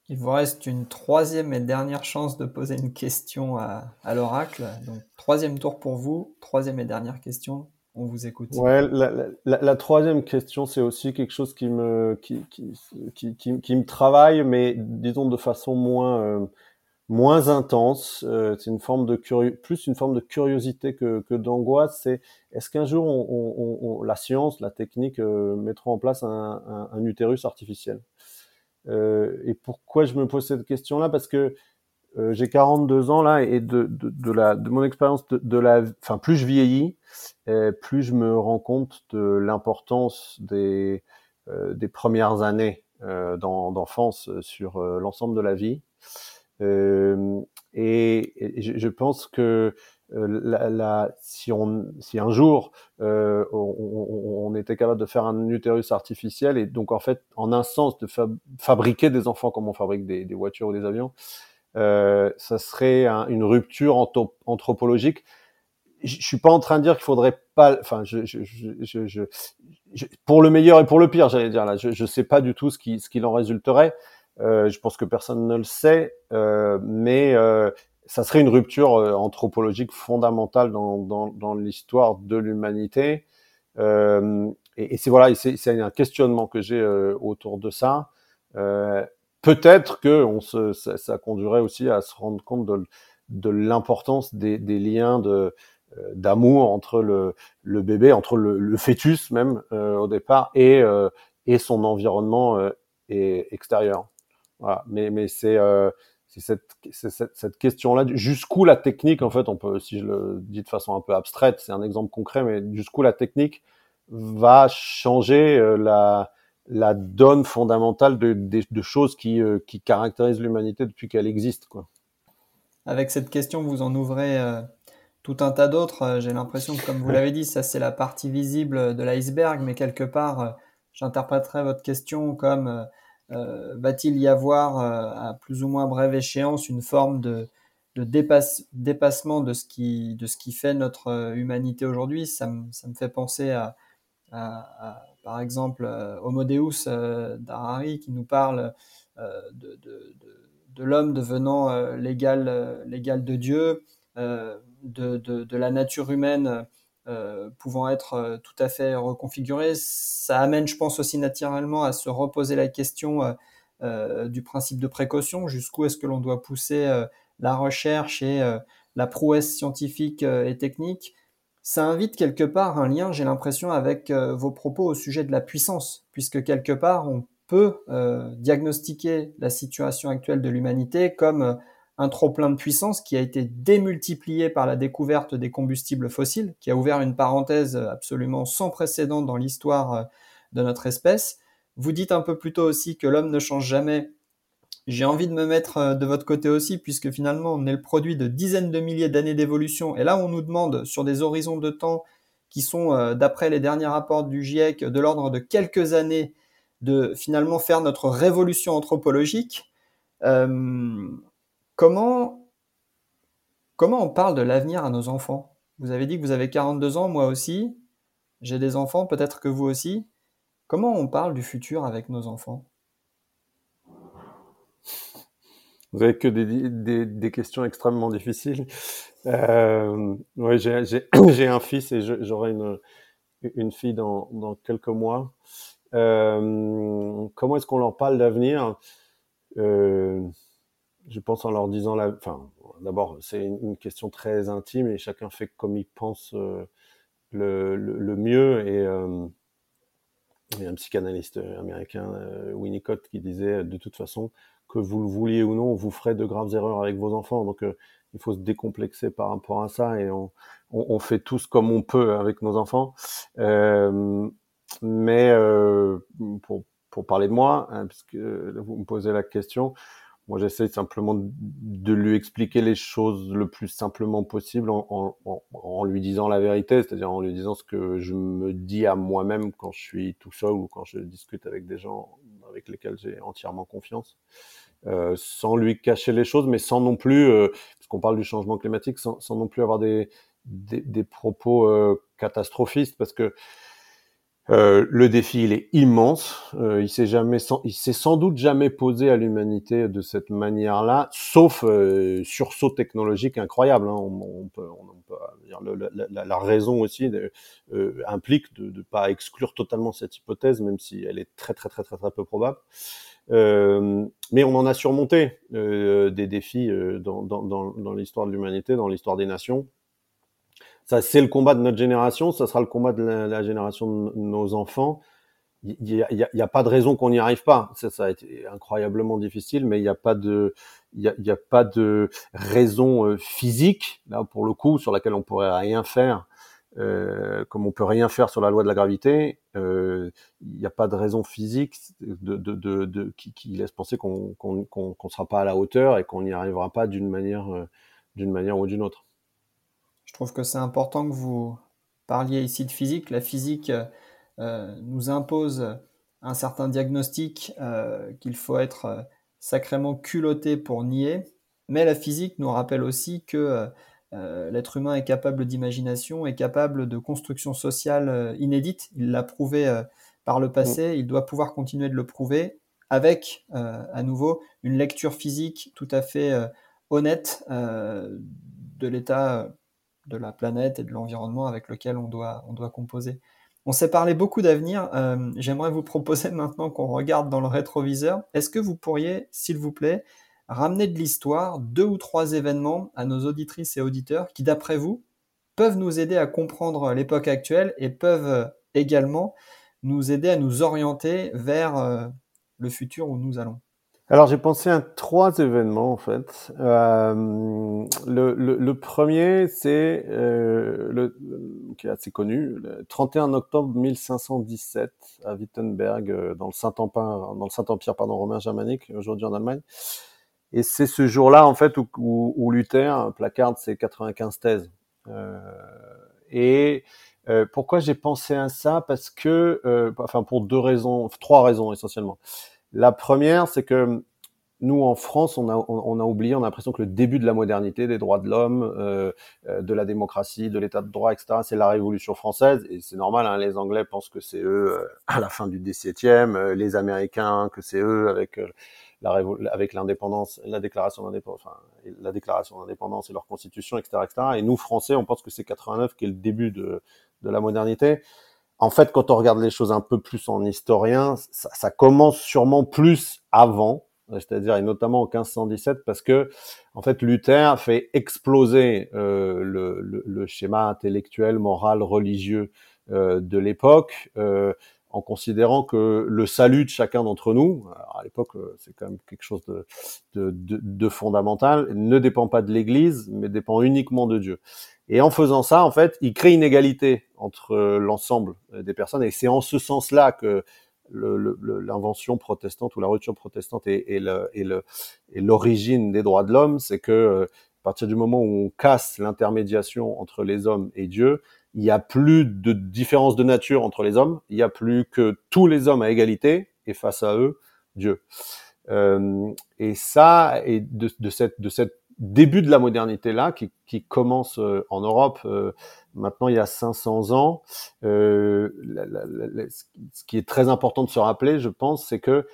Il vous reste une troisième et dernière chance de poser une question à, à l'oracle. Donc, troisième tour pour vous, troisième et dernière question. On vous écoute. Ouais, la, la, la troisième question, c'est aussi quelque chose qui me, qui, qui, qui, qui, me travaille, mais disons de façon moins, euh, moins intense. Euh, c'est une forme de curieux, plus une forme de curiosité que, que d'angoisse. C'est est-ce qu'un jour on, on, on, la science, la technique euh, mettront en place un, un, un utérus artificiel? Et pourquoi je me pose cette question-là? Parce que euh, j'ai 42 ans là et de, de, la, de mon expérience de, de, la, enfin plus je vieillis, euh, plus je me rends compte de l'importance des, euh, des premières années euh, d'enfance sur l'ensemble de la vie. et, je, pense que euh, la, si, on, si un jour euh, on, était capable de faire un utérus artificiel et donc en fait en un sens de fab fabriquer des enfants comme on fabrique des, voitures ou des avions, euh, ça serait un, une rupture anthropologique. Je, suis pas en train de dire qu'il faudrait pas, enfin, je, je, je, pour le meilleur et pour le pire, j'allais dire là, je, je sais pas du tout ce qui, ce qu'il en résulterait. Euh, je pense que personne ne le sait, euh, mais euh, ça serait une rupture euh, anthropologique fondamentale dans, dans, dans l'histoire de l'humanité. Euh, et, c'est voilà, c'est un questionnement que j'ai euh, autour de ça. Euh, Peut-être que se, ça, ça, conduirait aussi à se rendre compte de, l'importance des, des, liens de euh, d'amour entre le, le, bébé, entre le, le fœtus même au départ et, et son environnement et extérieur. Voilà. Mais, mais c'est euh, cette, cette, cette question-là, jusqu'où la technique, en fait, on peut, si je le dis de façon un peu abstraite, c'est un exemple concret, mais jusqu'où la technique va changer euh, la, la donne fondamentale de, de, choses qui, euh, qui caractérisent l'humanité depuis qu'elle existe. Quoi. Avec cette question, vous en ouvrez euh, tout un tas d'autres. J'ai l'impression que, comme vous l'avez dit, ça c'est la partie visible de l'iceberg, mais quelque part, j'interpréterais votre question comme va-t-il y avoir à plus ou moins brève échéance une forme de, de dépasse, dépassement de ce, qui, fait notre humanité aujourd'hui? Ça, me fait penser à, par exemple, euh, Homo Deus euh, d'Harari qui nous parle euh, de, l'homme devenant l'égal, de Dieu, de, la nature humaine pouvant être tout à fait reconfigurée. Ça amène, je pense, aussi naturellement à se reposer la question du principe de précaution. Jusqu'où est-ce que l'on doit pousser la recherche et la prouesse scientifique et technique? Ça invite quelque part un lien, j'ai l'impression, avec euh, vos propos au sujet de la puissance, puisque quelque part, on peut euh, diagnostiquer la situation actuelle de l'humanité comme euh, un trop-plein de puissance qui a été démultiplié par la découverte des combustibles fossiles, qui a ouvert une parenthèse absolument sans précédent dans l'histoire de notre espèce. Vous dites un peu plus tôt aussi que l'homme ne change jamais j'ai envie de me mettre euh, de votre côté aussi, puisque finalement, on est le produit de dizaines de milliers d'années d'évolution. Et là, on nous demande, sur des horizons de temps qui sont, euh, d'après les derniers rapports du GIEC, de l'ordre de quelques années, de finalement faire notre révolution anthropologique. Euh, comment, comment on parle de l'avenir à nos enfants? Vous avez dit que vous avez 42 ans, moi aussi. J'ai des enfants, peut-être que vous aussi. Comment on parle du futur avec nos enfants? Vous avez que des, des, questions extrêmement difficiles. Euh, j'ai un fils et j'aurai une, une fille dans, dans quelques mois. Euh, comment est-ce qu'on leur parle d'avenir? Euh, Je pense en leur disant la. Enfin, d'abord, c'est une, question très intime et chacun fait comme il pense euh, le, mieux. Et euh, a un psychanalyste américain, euh, Winnicott, qui disait de toute façon, que vous le vouliez ou non, vous ferez de graves erreurs avec vos enfants. Donc, euh, il faut se décomplexer par rapport à ça et on, on, on fait tous comme on peut avec nos enfants. Euh, mais pour, pour parler de moi, hein, puisque vous me posez la question, moi j'essaie simplement de lui expliquer les choses le plus simplement possible en, en, en lui disant la vérité, c'est-à-dire en lui disant ce que je me dis à moi-même quand je suis tout seul ou quand je discute avec des gens avec lesquels j'ai entièrement confiance. Euh, sans lui cacher les choses, mais sans non plus, euh, parce qu'on parle du changement climatique, sans, sans non plus avoir des, des, des propos euh, catastrophistes, parce que euh, le défi il est immense. Euh, il s'est jamais, sans, il s'est sans doute jamais posé à l'humanité de cette manière-là, sauf euh, sursaut technologique incroyable. Hein. On, peut, on peut dire le, la, la, raison aussi euh, implique de ne pas exclure totalement cette hypothèse, même si elle est très très très très très peu probable. Euh, mais on en a surmonté euh, des défis euh, dans, dans, dans l'histoire de l'humanité, dans l'histoire des nations. Ça, c'est le combat de notre génération, ça sera le combat de la, génération de nos enfants. Il n'y a, y a, pas de raison qu'on n'y arrive pas. Ça, ça, a été incroyablement difficile, mais il n'y a pas de, il y a, a, pas de raison physique là pour le coup sur laquelle on pourrait rien faire euh, comme on peut rien faire sur la loi de la gravité, il euh, n'y a pas de raison physique de, de, de, de qui, qui, laisse penser qu'on qu'on qu'on sera pas à la hauteur et qu'on n'y arrivera pas d'une manière, euh, d'une manière ou d'une autre. Je trouve que c'est important que vous parliez ici de physique. La physique euh, nous impose un certain diagnostic qu'il faut être sacrément culotté pour nier, mais la physique nous rappelle aussi que euh, l'être humain est capable d'imagination, est capable de construction sociale euh, inédite. Il l'a prouvé euh, par le passé, il doit pouvoir continuer de le prouver avec, à nouveau, une lecture physique tout à fait honnête de l'état de la planète et de l'environnement avec lequel on doit, on doit composer. On s'est parlé beaucoup d'avenir. J'aimerais vous proposer maintenant qu'on regarde dans le rétroviseur. Est-ce que vous pourriez, s'il vous plaît, ramener de l'histoire, deux ou trois événements à nos auditrices et auditeurs qui, d'après vous, peuvent nous aider à comprendre l'époque actuelle et peuvent euh, également nous aider à nous orienter vers euh, le futur où nous allons? Alors j'ai pensé à trois événements en fait. Euh, le, le, le, premier, c'est euh, le, qui est assez connu, le 31 octobre 1517 à Wittenberg, euh, dans le Saint-Empire, dans le Saint-Empire pardon romain germanique, aujourd'hui en Allemagne. Et c'est ce jour-là en fait où, où, où, Luther placarde ses 95 thèses. Euh, et euh, pourquoi j'ai pensé à ça? Parce que, euh, enfin pour deux raisons, trois raisons essentiellement. La première, c'est que nous, en France, on a, on, a oublié, on a l'impression que le début de la modernité, des droits de l'homme, euh, euh de la démocratie, de l'état de droit, etc., c'est la Révolution française. Et c'est normal, hein, les Anglais pensent que c'est eux euh, à la fin du XVIIe, euh, les Américains que c'est eux avec la avec l'indépendance, la déclaration d'indépendance, enfin, la déclaration d'indépendance et leur constitution, etc., etc. Et nous, Français, on pense que c'est 89 qui est le début de, de la modernité en fait, quand on regarde les choses un peu plus en historien, ça, ça commence sûrement plus avant, c'est-à-dire et notamment en 1517, parce que en fait Luther fait exploser euh, le, le, le, schéma intellectuel, moral, religieux euh, de l'époque. Euh, en considérant que le salut de chacun d'entre nous, à l'époque euh, c'est quand même quelque chose de, de, de, de, fondamental, ne dépend pas de l'Église, mais dépend uniquement de Dieu. Et en faisant ça, en fait, il crée une égalité entre euh, l'ensemble des personnes, et c'est en ce sens-là que l'invention protestante ou la rupture protestante est, est l'origine des droits de l'homme, c'est que euh, à partir du moment où on casse l'intermédiation entre les hommes et Dieu, il n'y a plus de différence de nature entre les hommes, il n'y a plus que tous les hommes à égalité et face à eux, Dieu. Euh, et ça, et de, de, cette, de cette début de la modernité là, qui, qui commence euh, en Europe euh, maintenant il y a 500 ans, euh, la, la, la, ce qui est très important de se rappeler, je pense, c'est que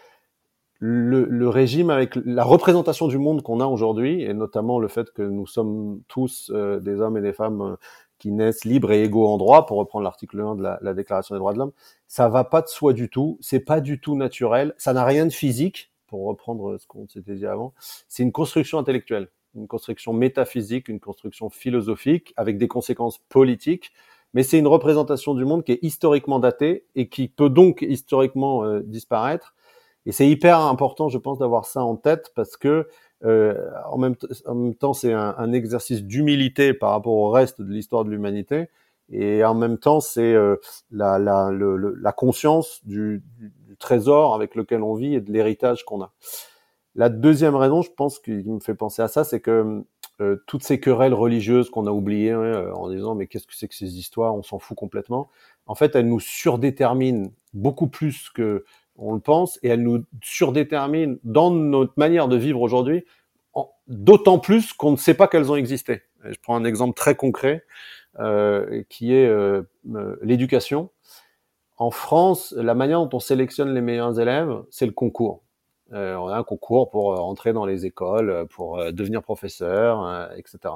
le, le, régime avec la représentation du monde qu'on a aujourd'hui, et notamment le fait que nous sommes tous euh, des hommes et des femmes qui naissent libres et égaux en droit, pour reprendre l'article 1 de la, la, Déclaration des droits de l'homme, ça va pas de soi du tout, c'est pas du tout naturel, ça n'a rien de physique, pour reprendre ce qu'on s'était dit avant, c'est une construction intellectuelle, une construction métaphysique, une construction philosophique, avec des conséquences politiques, mais c'est une représentation du monde qui est historiquement datée et qui peut donc historiquement euh, disparaître. Et c'est hyper important, je pense, d'avoir ça en tête parce que euh, en, même temps, c'est un, un, exercice d'humilité par rapport au reste de l'histoire de l'humanité. Et en même temps, c'est euh, la, la, la, conscience du, du, trésor avec lequel on vit et de l'héritage qu'on a. La deuxième raison, je pense, qui me fait penser à ça, c'est que euh, toutes ces querelles religieuses qu'on a oubliées hein, en disant mais qu'est-ce que c'est que ces histoires, on s'en fout complètement. En fait, elles nous surdéterminent beaucoup plus que on le pense, et elle nous surdétermine dans notre manière de vivre aujourd'hui, d'autant plus qu'on ne sait pas qu'elles ont existé. je prends un exemple très concret, euh, qui est euh, euh, l'éducation. En France, la manière dont on sélectionne les meilleurs élèves, c'est le concours. Euh, on a un concours pour entrer dans les écoles, pour devenir professeur, etc.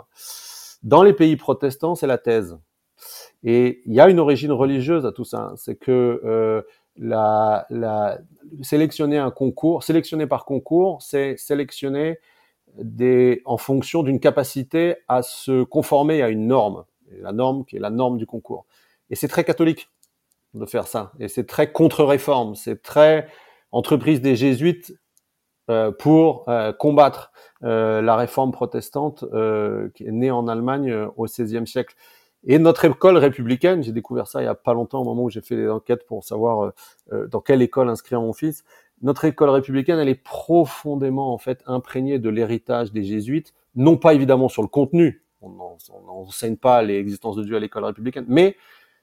Dans les pays protestants, c'est la thèse. Et il y a une origine religieuse à tout ça. C'est que la, la, sélectionner un concours, sélectionner par concours, c'est sélectionner des, en fonction d'une capacité à se conformer à une norme, la norme qui est la norme du concours. Et c'est très catholique de faire ça, et c'est très contre-réforme, c'est très entreprise des jésuites euh, pour euh, combattre euh, la réforme protestante euh, qui est née en Allemagne euh, au XVIe siècle. Et notre école républicaine, j'ai découvert ça il y a pas longtemps au moment où j'ai fait des enquêtes pour savoir euh, euh, dans quelle école inscrire mon fils. Notre école républicaine, elle est profondément en fait imprégnée de l'héritage des jésuites, non pas évidemment sur le contenu, on n'enseigne pas l'existence de Dieu à l'école républicaine, mais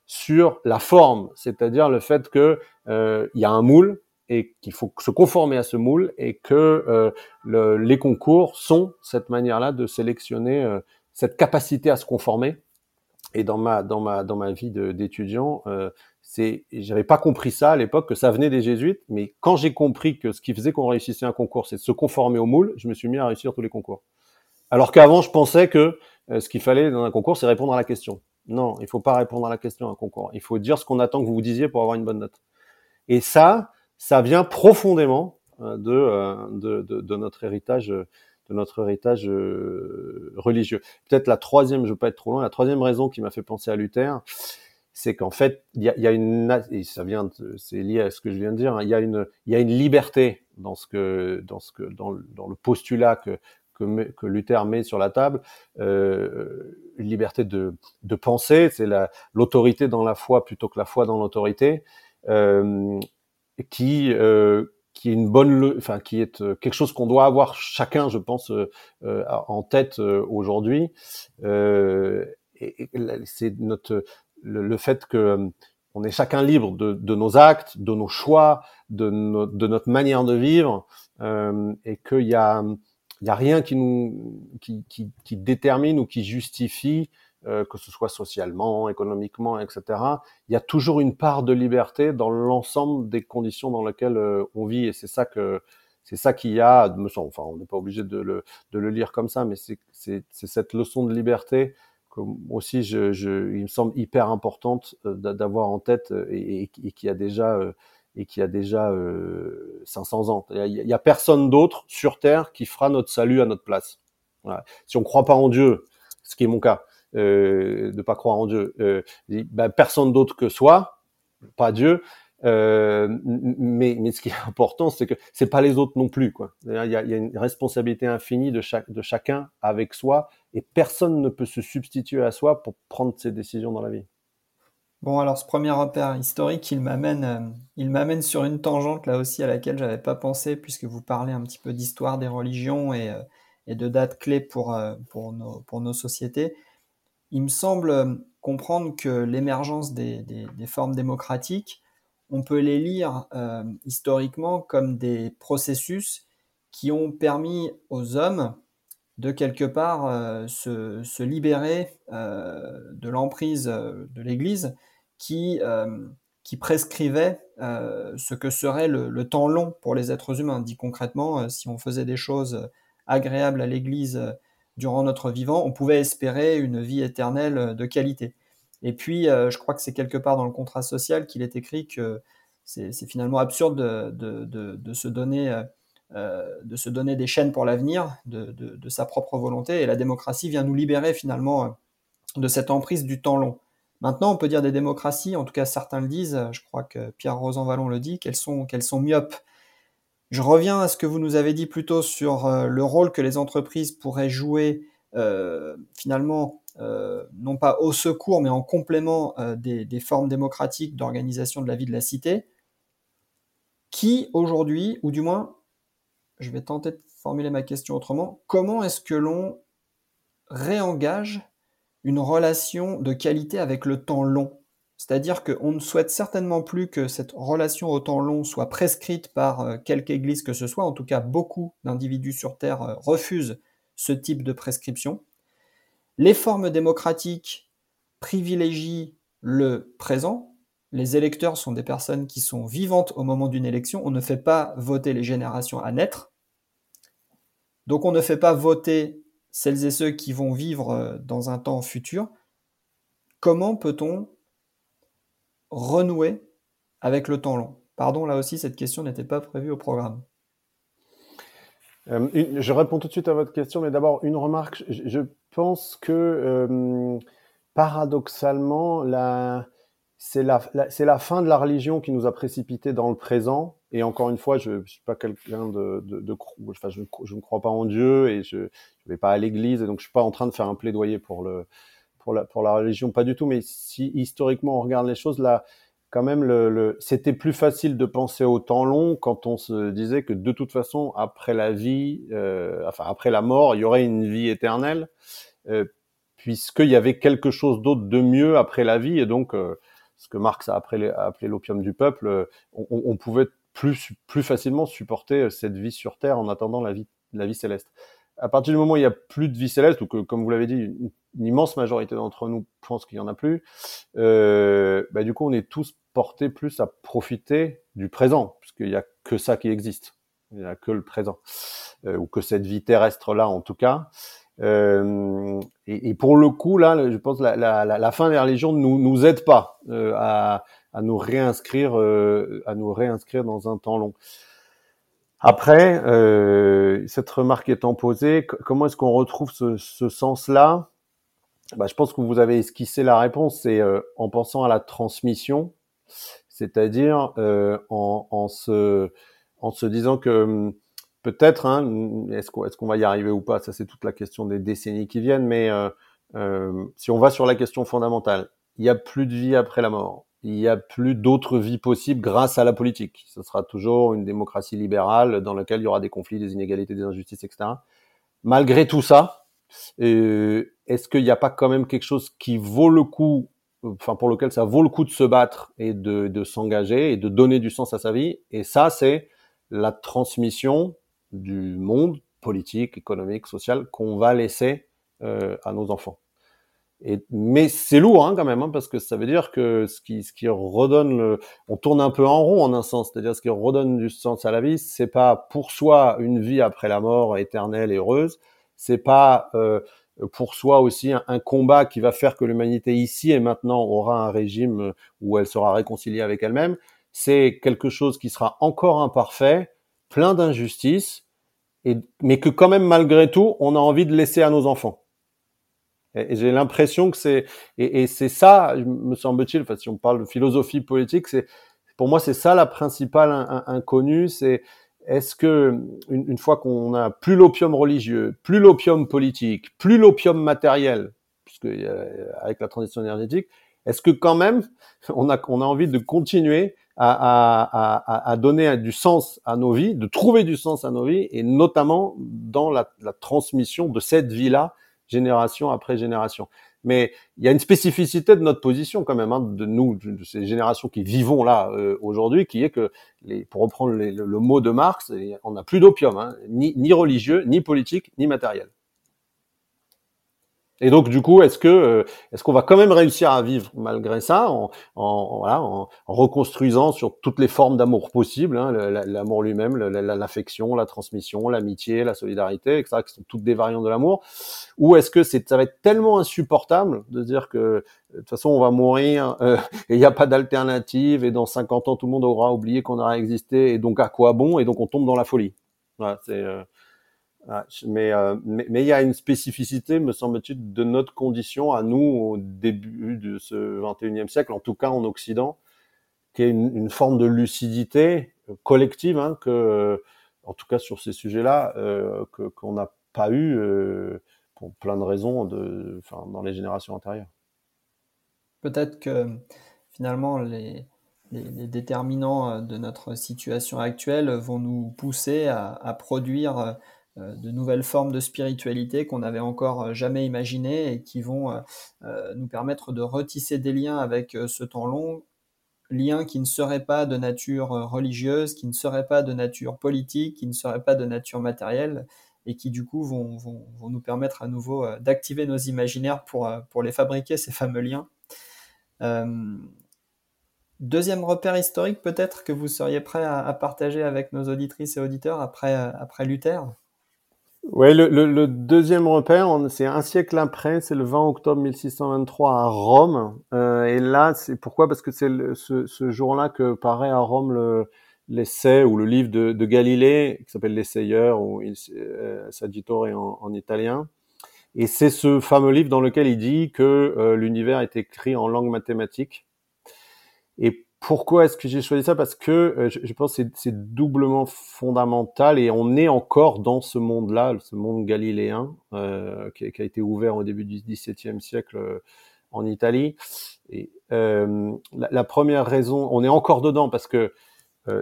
sur la forme, c'est-à-dire le fait que euh, il y a un moule et qu'il faut se conformer à ce moule et que euh, le, les concours sont cette manière-là de sélectionner euh, cette capacité à se conformer et dans ma dans ma dans ma vie d'étudiant, euh, c'est j'avais pas compris ça à l'époque que ça venait des jésuites, mais quand j'ai compris que ce qui faisait qu'on réussissait un concours, c'est de se conformer au moule, je me suis mis à réussir tous les concours. Alors qu'avant, je pensais que euh, ce qu'il fallait dans un concours, c'est répondre à la question. Non, il faut pas répondre à la question à un concours. Il faut dire ce qu'on attend que vous vous disiez pour avoir une bonne note. Et ça, ça vient profondément euh, de, euh, de, de, de, notre héritage euh, de notre héritage religieux. Peut-être la troisième, je ne veux pas être trop loin, la troisième raison qui m'a fait penser à Luther, c'est qu'en fait, il y a, y a, une, ça vient, c'est lié à ce que je viens de dire, hein, il y a une, y a une liberté dans ce que dans ce que dans, le postulat que que, que, Luther met sur la table, euh, une liberté de, de penser, c'est l'autorité dans la foi plutôt que la foi dans l'autorité, euh, qui euh, qui est une bonne, enfin qui est euh, quelque chose qu'on doit avoir chacun, je pense, euh, euh, en tête aujourd'hui. et, c'est notre le, fait que on est chacun libre de, de, nos actes, de nos choix, de, de notre manière de vivre, et qu'il y a il y a rien qui nous qui, qui, qui détermine ou qui justifie euh, que ce soit socialement, économiquement, etc. Il y a toujours une part de liberté dans l'ensemble des conditions dans lesquelles euh, on vit, et c'est ça que c'est ça qu'il y a, me semble. Enfin, on n'est pas obligé de le, de le lire comme ça, mais c'est cette leçon de liberté que aussi, je, je, il me semble hyper importante euh, d'avoir en tête et, et, qui a déjà et qui a déjà 500 ans. Il y a, personne d'autre sur Terre qui fera notre salut à notre place. Voilà. Si on croit pas en Dieu, ce qui est mon cas, euh, de pas croire en Dieu, euh, ben, personne d'autre que soi, pas Dieu. Euh, mais, ce qui est important, c'est que c'est pas les autres non plus. Quoi. Il y a, une responsabilité infinie de, chacun avec soi, et personne ne peut se substituer à soi pour prendre ses décisions dans la vie. Bon, alors ce premier repère historique, il m'amène, euh, il m'amène sur une tangente là aussi à laquelle j'avais pas pensé, puisque vous parlez un petit peu d'histoire des religions et, de dates clés pour nos sociétés il me semble euh, comprendre que l'émergence des, formes démocratiques, on peut les lire euh, historiquement comme des processus qui ont permis aux hommes de quelque part euh, se, libérer de l'emprise de l'Église qui, prescrivait ce que serait le, temps long pour les êtres humains. Dit concrètement, si on faisait des choses agréables à l'Église durant notre vivant, on pouvait espérer une vie éternelle de qualité. Et puis, euh, je crois que c'est quelque part dans le contrat social qu'il est écrit que c'est finalement absurde de, se donner, euh, euh, de se donner des chaînes pour l'avenir de, sa propre volonté. Et la démocratie vient nous libérer finalement de cette emprise du temps long. Maintenant, on peut dire des démocraties, en tout cas certains le disent, je crois que Pierre Rosanvallon le dit, qu'elles sont myopes. Je reviens à ce que vous nous avez dit plus tôt sur euh, le rôle que les entreprises pourraient jouer euh, finalement, euh, non pas au secours, mais en complément des, des, formes démocratiques d'organisation de la vie de la cité, qui aujourd'hui, ou du moins, je vais tenter de formuler ma question autrement, comment est-ce que l'on réengage une relation de qualité avec le temps long? C'est-à-dire qu'on ne souhaite certainement plus que cette relation au temps long soit prescrite par euh, quelque église que ce soit. En tout cas, beaucoup d'individus sur Terre euh, refusent ce type de prescription. Les formes démocratiques privilégient le présent. Les électeurs sont des personnes qui sont vivantes au moment d'une élection. On ne fait pas voter les générations à naître. Donc on ne fait pas voter celles et ceux qui vont vivre euh, dans un temps futur. Comment peut-on renouer avec le temps long Pardon, là aussi, cette question n'était pas prévue au programme. Euh, je réponds tout de suite à votre question, mais d'abord une remarque. Je, pense que euh, paradoxalement, c'est la, fin de la religion qui nous a précipités dans le présent. Et encore une fois, je ne suis pas quelqu'un de, enfin, je, ne crois pas en Dieu et je ne vais pas à l'église, donc je suis pas en train de faire un plaidoyer pour le, pour la, pour la religion, pas du tout. Mais si historiquement on regarde les choses, là, quand même, le, c'était plus facile de penser au temps long quand on se disait que de toute façon, après la vie, euh, enfin après la mort, il y aurait une vie éternelle, euh, puisqu'il y avait quelque chose d'autre de mieux après la vie, et donc euh, ce que Marx a appelé, l'opium du peuple, euh, on, on, pouvait plus plus facilement supporter cette vie sur Terre en attendant la vie la vie céleste. À partir du moment où il y a plus de vie céleste, ou que, comme vous l'avez dit, une immense majorité d'entre nous pense qu'il y en a plus, euh, bah, du coup, on est tous portés plus à profiter du présent, puisqu'il n'y a que ça qui existe. Il n'y a que le présent, euh, ou que cette vie terrestre-là, en tout cas. Euh, et, et, pour le coup, là, je pense la, la, la, fin des religions nous, nous aide pas euh, à, à, nous réinscrire, euh, à nous réinscrire dans un temps long. Après, euh, cette remarque étant posée, comment est-ce qu'on retrouve ce, ce sens-là? Bah, je pense que vous avez esquissé la réponse, c'est euh, en pensant à la transmission, c'est-à-dire euh, en, en, se, en se disant que hum, peut-être, hein, est-ce qu'on est va y arriver ou pas? Ça, c'est toute la question des décennies qui viennent. Mais euh, euh, si on va sur la question fondamentale, il n'y a plus de vie après la mort. Il n'y a plus d'autres vies possibles grâce à la politique. Ce sera toujours une démocratie libérale dans laquelle il y aura des conflits, des inégalités, des injustices, etc. Malgré tout ça, euh, est-ce qu'il n'y a pas quand même quelque chose qui vaut le coup, enfin pour lequel ça vaut le coup de se battre et de, de s'engager et de donner du sens à sa vie? Et ça, c'est la transmission du monde politique, économique, social qu'on va laisser euh, à nos enfants. Et, mais c'est lourd hein, quand même, hein, parce que ça veut dire que ce qui, ce qui redonne, le, on tourne un peu en rond en un sens, c'est-à-dire ce qui redonne du sens à la vie, c'est pas pour soi une vie après la mort éternelle et heureuse, c'est pas euh, pour soi aussi un, un, combat qui va faire que l'humanité ici et maintenant aura un régime où elle sera réconciliée avec elle-même, c'est quelque chose qui sera encore imparfait, plein d'injustices, mais que quand même malgré tout, on a envie de laisser à nos enfants. Et, j'ai l'impression que c'est et, c'est ça, me semble-t-il, enfin, si on parle de philosophie politique, c'est pour moi c'est ça la principale inconnue, c'est est-ce que une, fois qu'on a plus l'opium religieux, plus l'opium politique, plus l'opium matériel, puisque euh, avec la transition énergétique, est-ce que quand même on a on a envie de continuer à, à, à, donner du sens à nos vies, de trouver du sens à nos vies, et notamment dans la transmission de cette vie-là, génération après génération. Mais il y a une spécificité de notre position quand même, hein, de nous, de ces générations qui vivons là euh, aujourd'hui, qui est que, les, pour reprendre le, mot de Marx, on n'a plus d'opium, hein, ni religieux, ni politique, ni matériel. Et donc du coup, est-ce que euh, est-ce qu'on va quand même réussir à vivre malgré ça, en, en voilà, en, reconstruisant sur toutes les formes d'amour possibles, hein, l'amour lui-même, l'affection, la transmission, l'amitié, la solidarité, etc., qui sont toutes des variantes de l'amour, ou est-ce que c'est ça va être tellement insupportable de dire que euh, de toute façon on va mourir euh, et il n'y a pas d'alternative et dans 50 ans tout le monde aura oublié qu'on aura existé et donc à quoi bon? Et donc on tombe dans la folie. Voilà, c'est ah, euh, mais mais il y a une spécificité, me semble-t-il, de notre condition à nous au début de ce 21e siècle, en tout cas en Occident, qui est une, forme de lucidité collective, hein, euh, en tout cas sur ces sujets-là, euh, qu'on n'a pas eu pour plein de raisons dans les générations antérieures. Peut-être que finalement les, déterminants de notre situation actuelle vont nous pousser à, produire de nouvelles formes de spiritualité qu'on n'avait encore euh, jamais imaginées et qui vont euh, nous permettre de retisser des liens avec ce temps long, liens qui ne seraient pas de nature religieuse, qui ne seraient pas de nature politique, qui ne seraient pas de nature matérielle et qui du coup vont, nous permettre à nouveau d'activer nos imaginaires pour, les fabriquer, ces fameux liens. Euh, deuxième repère historique peut-être que vous seriez prêt à, partager avec nos auditrices et auditeurs après Luther? Oui, le, le, le, deuxième repère, c'est un siècle après, c'est le 20 octobre 1623 à Rome. Euh, et là, c'est pourquoi? Parce que c'est ce, ce jour-là que paraît à Rome l'essai ou le livre de, de Galilée, qui s'appelle L'essayeur ou Il euh, Sagittore en, en, italien. Et c'est ce fameux livre dans lequel il dit que euh, l'univers est écrit en langue mathématique. Et pourquoi est-ce que j'ai choisi ça? Parce que euh, je, pense que c'est doublement fondamental et on est encore dans ce monde-là, ce monde galiléen euh, qui, a été ouvert au début du XVIIe siècle euh, en Italie. Et la, la, première raison, on est encore dedans parce que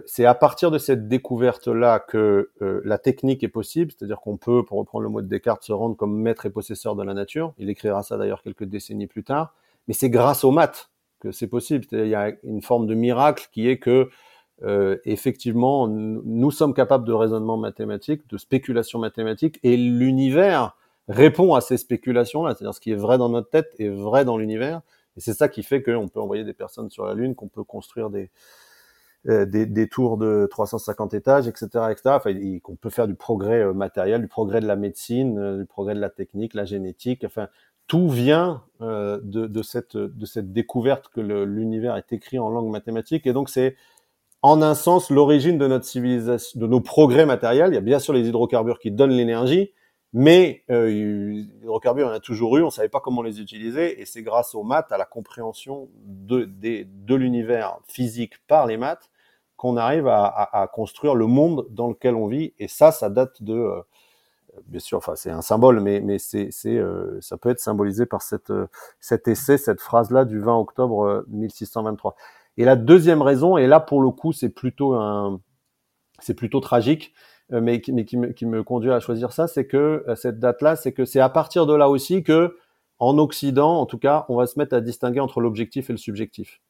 c'est à partir de cette découverte-là que la technique est possible, c'est-à-dire qu'on peut, pour reprendre le mot de Descartes, se rendre comme maître et possesseur de la nature. Il écrira ça d'ailleurs quelques décennies plus tard. Mais c'est grâce aux maths que c'est possible. Il y a une forme de miracle qui est que euh, effectivement, nous sommes capables de raisonnement mathématique, de spéculation mathématique, et l'univers répond à ces spéculations-là. C'est-à-dire ce qui est vrai dans notre tête est vrai dans l'univers, et c'est ça qui fait qu'on peut envoyer des personnes sur la Lune, qu'on peut construire des, euh, des, des, tours de 350 étages, etc., etc. Enfin, qu'on peut faire du progrès euh, matériel, du progrès de la médecine, euh, du progrès de la technique, la génétique. Enfin, tout vient euh, de, de, cette, de cette découverte que l'univers est écrit en langue mathématique. Et donc, c'est en un sens l'origine de notre civilisation, de nos progrès matériels. Il y a bien sûr les hydrocarbures qui donnent l'énergie, mais euh, les hydrocarbures, on a toujours eu, on ne savait pas comment les utiliser, et c'est grâce aux maths, à la compréhension de, de, de l'univers physique par les maths, qu'on arrive à, construire le monde dans lequel on vit. Et ça, ça date de, euh, bien sûr, enfin c'est un symbole, mais, mais c'est, euh, ça peut être symbolisé par cette, euh, cet essai, cette phrase-là du 20 octobre 1623. Et la deuxième raison, et là pour le coup c'est plutôt un, c'est plutôt tragique, mais, mais qui, me, qui me conduit à choisir ça, c'est que cette date-là, c'est que c'est à partir de là aussi que en Occident, en tout cas, on va se mettre à distinguer entre l'objectif et le subjectif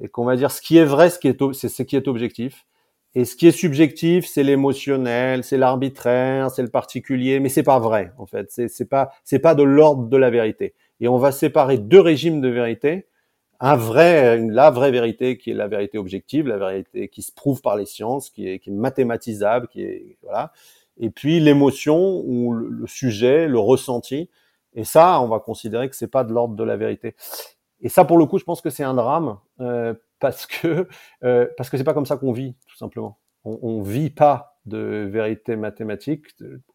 et qu'on va dire ce qui est vrai, ce qui est, c'est ce qui est objectif. Et ce qui est subjectif, c'est l'émotionnel, c'est l'arbitraire, c'est le particulier, mais c'est pas vrai en fait. C'est, c'est pas c'est pas de l'ordre de la vérité. Et on va séparer deux régimes de vérité. Un vrai, la vraie vérité qui est la vérité objective, la vérité qui se prouve par les sciences, qui est, mathématisable, qui est voilà. Et puis l'émotion ou le, sujet, le ressenti. Et ça, on va considérer que c'est pas de l'ordre de la vérité. Et ça, pour le coup, je pense que c'est un drame euh, parce que euh, parce que c'est pas comme ça qu'on vit, tout simplement. On, on vit pas de vérité mathématique.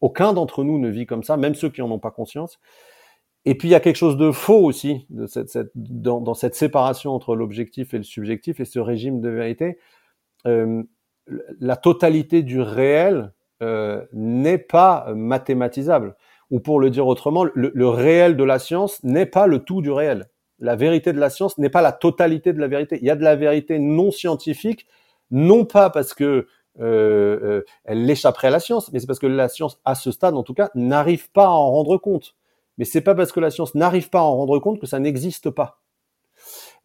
Aucun d'entre nous ne vit comme ça, même ceux qui en ont pas conscience. Et puis il y a quelque chose de faux aussi de cette, cette, dans, dans, cette séparation entre l'objectif et le subjectif et ce régime de vérité. Euh, la totalité du réel euh, n'est pas mathématisable. Ou pour le dire autrement, le, le réel de la science n'est pas le tout du réel la vérité de la science n'est pas la totalité de la vérité. Il y a de la vérité non scientifique, non pas parce que euh, euh, elle l'échapperait à la science, mais c'est parce que la science, à ce stade en tout cas, n'arrive pas à en rendre compte. Mais c'est pas parce que la science n'arrive pas à en rendre compte que ça n'existe pas.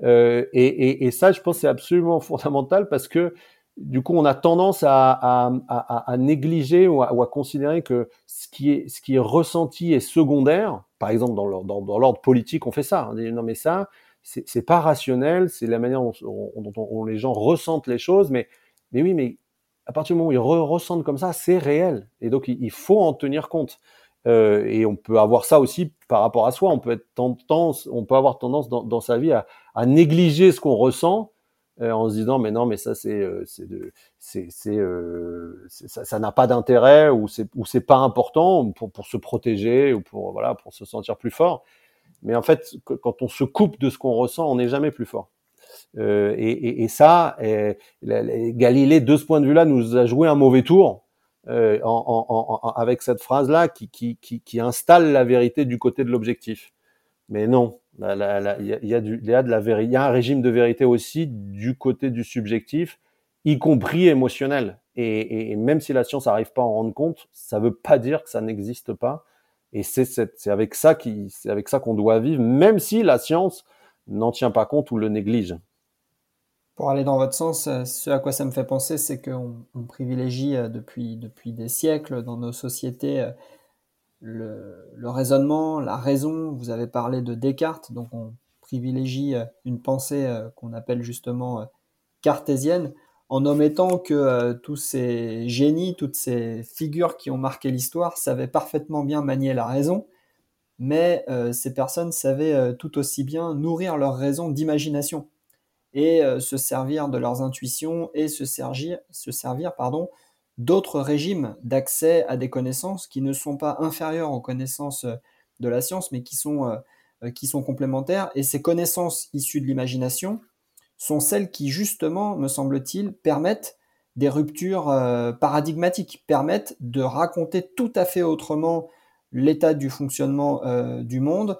Euh, et, et, et, ça, je pense, c'est absolument fondamental parce que du coup, on a tendance à, à, à, à négliger ou, ou à, considérer que ce qui est, ce qui est ressenti est secondaire. Par exemple, dans l'ordre, dans, politique, on fait ça. On dit non, mais ça, c'est, pas rationnel. C'est la manière dont, dont, les gens ressentent les choses. Mais, mais oui, mais à partir du moment où ils ressentent comme ça, c'est réel. Et donc, il, faut en tenir compte. Euh, et on peut avoir ça aussi par rapport à soi. On peut être tendance, on peut avoir tendance dans, dans sa vie à, négliger ce qu'on ressent en se disant mais non mais ça c'est euh, c'est c'est c'est euh, ça n'a pas d'intérêt ou c'est ou c'est pas important pour pour se protéger ou pour voilà pour se sentir plus fort. Mais en fait quand on se coupe de ce qu'on ressent on n'est jamais plus fort. Euh, et, et, et, ça et, Galilée de ce point de vue-là nous a joué un mauvais tour euh, en, en, en, avec cette phrase là qui, qui, qui installe la vérité du côté de l'objectif. Mais non il y, a, y a un régime de vérité aussi du côté du subjectif, y compris émotionnel. Et, même si la science n'arrive pas à en rendre compte, ça veut pas dire que ça n'existe pas. Et c'est avec ça qu'on doit vivre, même si la science n'en tient pas compte ou le néglige. Pour aller dans votre sens, euh, ce à quoi ça me fait penser, c'est qu'on on privilégie euh, depuis, depuis des siècles dans nos sociétés le, raisonnement, la raison. Vous avez parlé de Descartes, donc on privilégie euh, une pensée euh, qu'on appelle justement euh, cartésienne, en omettant que tous ces génies, toutes ces figures qui ont marqué l'histoire savaient parfaitement bien manier la raison, mais ces personnes savaient tout aussi bien nourrir leur raison d'imagination et se servir de leurs intuitions et se servir, se servir pardon, d'autres régimes d'accès à des connaissances qui ne sont pas inférieures aux connaissances euh, de la science, mais euh, euh, qui sont complémentaires. Et ces connaissances issues de l'imagination sont celles qui, justement, me semble-t-il, permettent des ruptures paradigmatiques, permettent de raconter tout à fait autrement l'état du fonctionnement du monde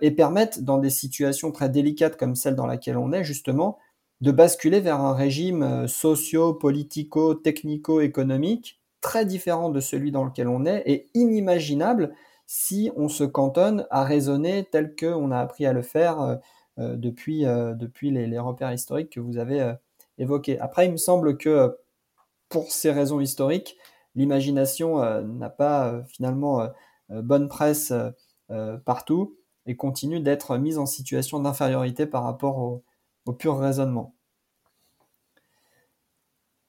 et permettent, dans des situations très délicates comme celle dans laquelle on est, justement, de basculer vers un régime euh, socio, politico, technico-économique très différent de celui dans lequel on est et inimaginable si on se cantonne à raisonner tel qu'on a appris à le faire euh, euh, depuis, depuis les, repères historiques que vous avez évoqués. Après, il me semble que pour ces raisons historiques, l'imagination n'a pas finalement bonne presse partout et continue d'être mise en situation d'infériorité par rapport au, au pur raisonnement.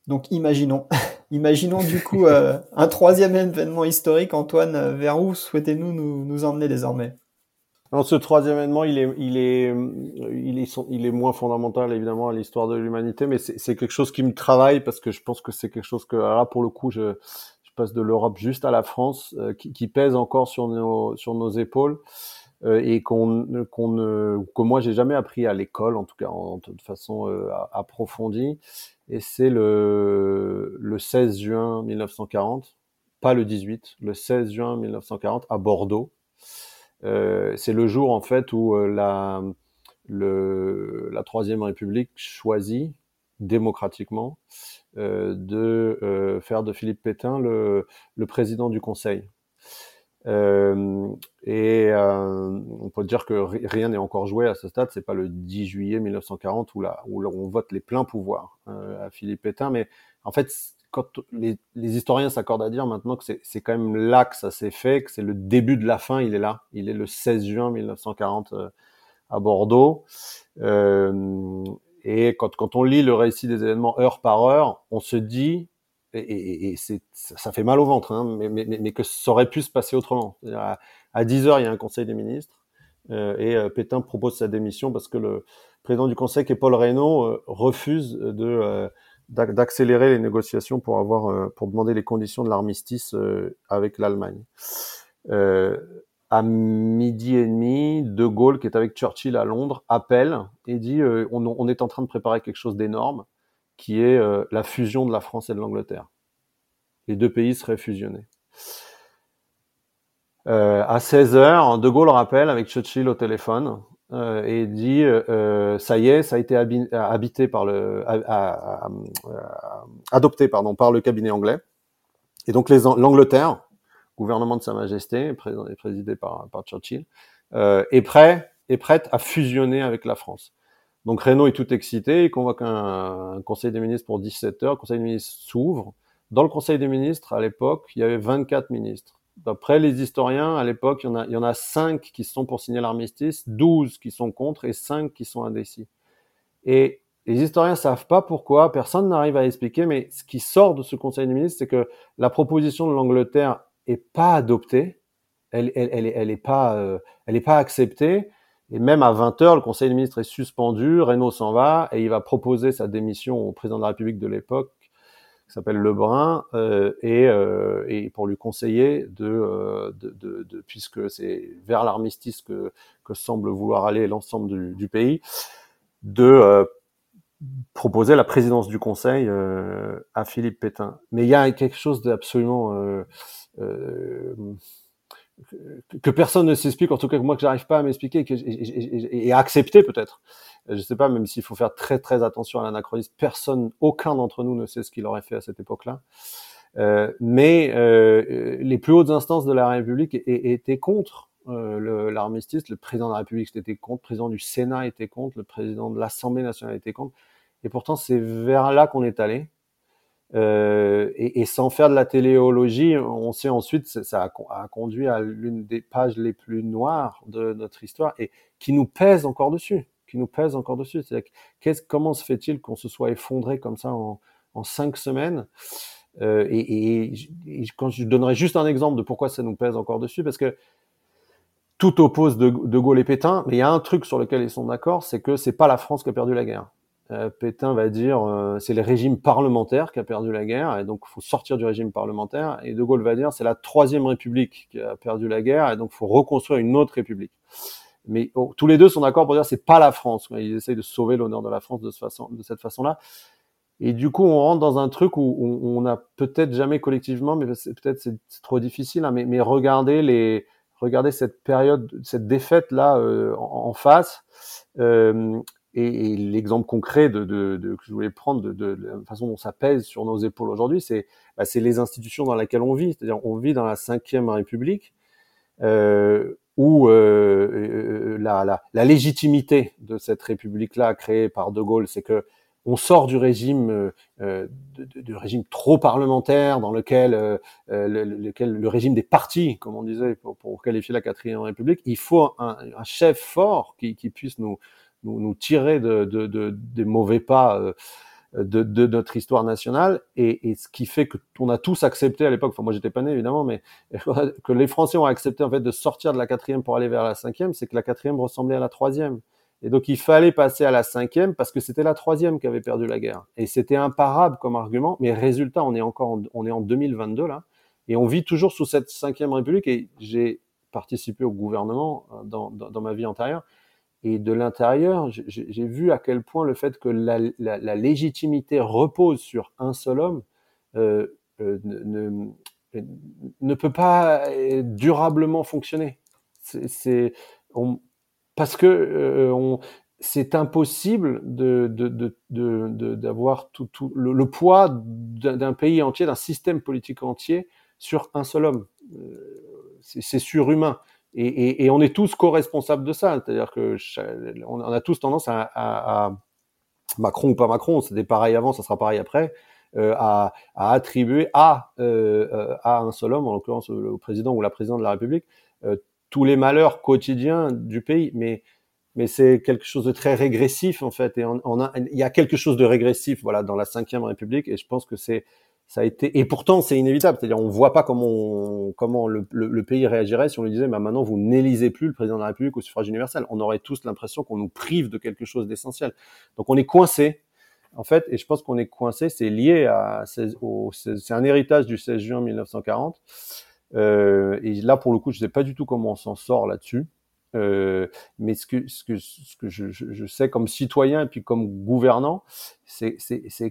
Donc imaginons, imaginons du coup euh, un troisième événement historique. Antoine, euh, vers où souhaitez-nous nous, emmener désormais? Non, ce troisième événement, il est, il est, il est, moins fondamental évidemment à l'histoire de l'humanité, mais c'est quelque chose qui me travaille parce que je pense que c'est quelque chose que là pour le coup, je, je passe de l'Europe juste à la France, euh, qui, qui, pèse encore sur nos, sur nos épaules. Euh, et qu'on qu'on que moi j'ai jamais appris à l'école en tout cas en, de façon euh, approfondie et c'est le, le 16 juin 1940, pas le 18, le 16 juin 1940 à Bordeaux. Euh, c'est le jour en fait où euh, la, le, la Troisième République choisit démocratiquement euh, de faire de Philippe Pétain le, le président du Conseil. Euh, et euh, on peut dire que rien n'est encore joué à ce stade. C'est pas le 10 juillet 1940 où, là, où on vote les pleins pouvoirs euh, à Philippe Pétain, mais en fait, quand les, historiens s'accordent à dire maintenant que c'est quand même là que ça s'est fait, que c'est le début de la fin. Il est là. Il est le 16 juin 1940 euh, à Bordeaux. Euh, et quand, quand on lit le récit des événements heure par heure, on se dit et, et, c'est, ça fait mal au ventre, hein, mais, mais, mais, que ça aurait pu se passer autrement. À, à 10 heures, il y a un conseil des ministres euh, et euh, Pétain propose sa démission parce que le président du conseil, qui est Paul Reynaud, euh, refuse de euh, d'accélérer les négociations pour avoir euh, pour demander les conditions de l'armistice avec l'Allemagne. à midi et demi, De Gaulle, qui est avec Churchill à Londres, appelle et dit on, on est en train de préparer quelque chose d'énorme qui est euh, la fusion de la France et de l'Angleterre. Les deux pays seraient fusionnés. Euh, à 16 heures, De Gaulle rappelle avec Churchill au téléphone euh, et dit ça y est, ça a été habité par le, adopté par le cabinet anglais. Et donc l'Angleterre, gouvernement de Sa Majesté, présidé par, par Churchill, est prêt est prête à fusionner avec la France. Donc Renault est tout excité, il convoque un, conseil des ministres pour 17 heures, le conseil des ministres s'ouvre. Dans le conseil des ministres, à l'époque, il y avait 24 ministres. D'après les historiens, à l'époque, il y en a, il y en a 5 qui sont pour signer l'armistice, 12 qui sont contre et 5 qui sont indécis. Et les historiens savent pas pourquoi, personne n'arrive à expliquer, mais ce qui sort de ce conseil des ministres, c'est que la proposition de l'Angleterre est pas adoptée, elle, elle est pas, euh, elle est pas acceptée, et même à 20h, le Conseil des ministres est suspendu, Renault s'en va et il va proposer sa démission au président de la République de l'époque, qui s'appelle Lebrun, euh, et, euh, et, pour lui conseiller de, euh, de, de, de puisque c'est vers l'armistice que, que semble vouloir aller l'ensemble du, du, pays, de euh, proposer la présidence du Conseil euh, à Philippe Pétain. Mais il y a quelque chose d'absolument euh, que personne ne s'explique, en tout cas que moi que j'arrive pas à m'expliquer et, à accepter peut-être. Je sais pas, même s'il faut faire très très attention à l'anachronisme, personne, aucun d'entre nous ne sait ce qu'il aurait fait à cette époque-là. Euh, mais euh, les plus hautes instances de la République étaient contre euh, l'armistice. Le, président de la République était contre, le président du Sénat était contre, le président de l'Assemblée nationale était contre. Et pourtant, c'est vers là qu'on est allé. Euh, et, et, sans faire de la téléologie, on sait ensuite ça a, a conduit à l'une des pages les plus noires de notre histoire et qui nous pèse encore dessus, qui nous pèse encore dessus. C'est comment se fait-il qu'on se soit effondré comme ça en, en cinq semaines? Euh, et, et, et, quand je donnerai juste un exemple de pourquoi ça nous pèse encore dessus, parce que tout oppose de, de Gaulle et Pétain, mais il y a un truc sur lequel ils sont d'accord, c'est que c'est pas la France qui a perdu la guerre. Euh, Pétain va dire euh, c'est le régime parlementaire qui a perdu la guerre et donc faut sortir du régime parlementaire et De Gaulle va dire c'est la troisième république qui a perdu la guerre et donc faut reconstruire une autre république. Mais oh, tous les deux sont d'accord pour dire c'est pas la France. Ils essayent de sauver l'honneur de la France de, ce façon, de cette façon-là. Et du coup, on rentre dans un truc où on n'a peut-être jamais collectivement, mais peut-être c'est trop difficile, hein, mais, mais regardez les, regardez cette période, cette défaite là euh, en, en, face. Euh, et, et l'exemple concret de, de, de, que je voulais prendre de, de, la façon dont ça pèse sur nos épaules aujourd'hui, c'est bah, les institutions dans lesquelles on vit. C'est-à-dire, on vit dans la cinquième République, euh, où euh, euh, la, la, la, légitimité de cette République-là créée par De Gaulle, c'est que on sort du régime euh, euh de, régime trop parlementaire dans lequel, euh, le, lequel le régime des partis, comme on disait pour, pour qualifier la quatrième République, il faut un, un chef fort qui, qui puisse nous nous, nous tirer de, de, de, des mauvais pas euh, de, de, notre histoire nationale et, et, ce qui fait que on a tous accepté à l'époque, enfin moi j'étais pas né évidemment, mais que les Français ont accepté en fait de sortir de la quatrième pour aller vers la cinquième, c'est que la quatrième ressemblait à la troisième. Et donc il fallait passer à la cinquième parce que c'était la troisième qui avait perdu la guerre. Et c'était imparable comme argument, mais résultat, on est encore en, on est en 2022 là, et on vit toujours sous cette cinquième république. Et j'ai participé au gouvernement euh, dans, dans, dans ma vie antérieure. Et de l'intérieur, j'ai vu à quel point le fait que la, légitimité repose sur un seul homme euh, euh, ne, ne, peut pas durablement fonctionner. C'est parce que euh, c'est impossible de, d'avoir de, tout, tout le, le, poids d'un pays entier, d'un système politique entier sur un seul homme. c'est surhumain. Et, et, et, on est tous co-responsables de ça. C'est-à-dire que on a tous tendance à, à, à Macron ou pas Macron, c'était pareil avant, ça sera pareil après, euh, à, à, attribuer à, euh, euh à un seul homme, en l'occurrence le président ou la présidente de la République, euh, tous les malheurs quotidiens du pays. Mais mais c'est quelque chose de très régressif en fait. Et on, a, il y a quelque chose de régressif, voilà, dans la Cinquième République. Et je pense que c'est ça a été et pourtant c'est inévitable. C'est-à-dire on voit pas comment comment le, le, pays réagirait si on lui disait bah maintenant vous n'élisez plus le président de la République au suffrage universel. On aurait tous l'impression qu'on nous prive de quelque chose d'essentiel. Donc on est coincé en fait et je pense qu'on est coincé. C'est lié à c'est un héritage du 16 juin 1940 euh, et là pour le coup je sais pas du tout comment on s'en sort là-dessus. Euh, mais ce que, ce que, ce que je, je, sais comme citoyen et puis comme gouvernant, c'est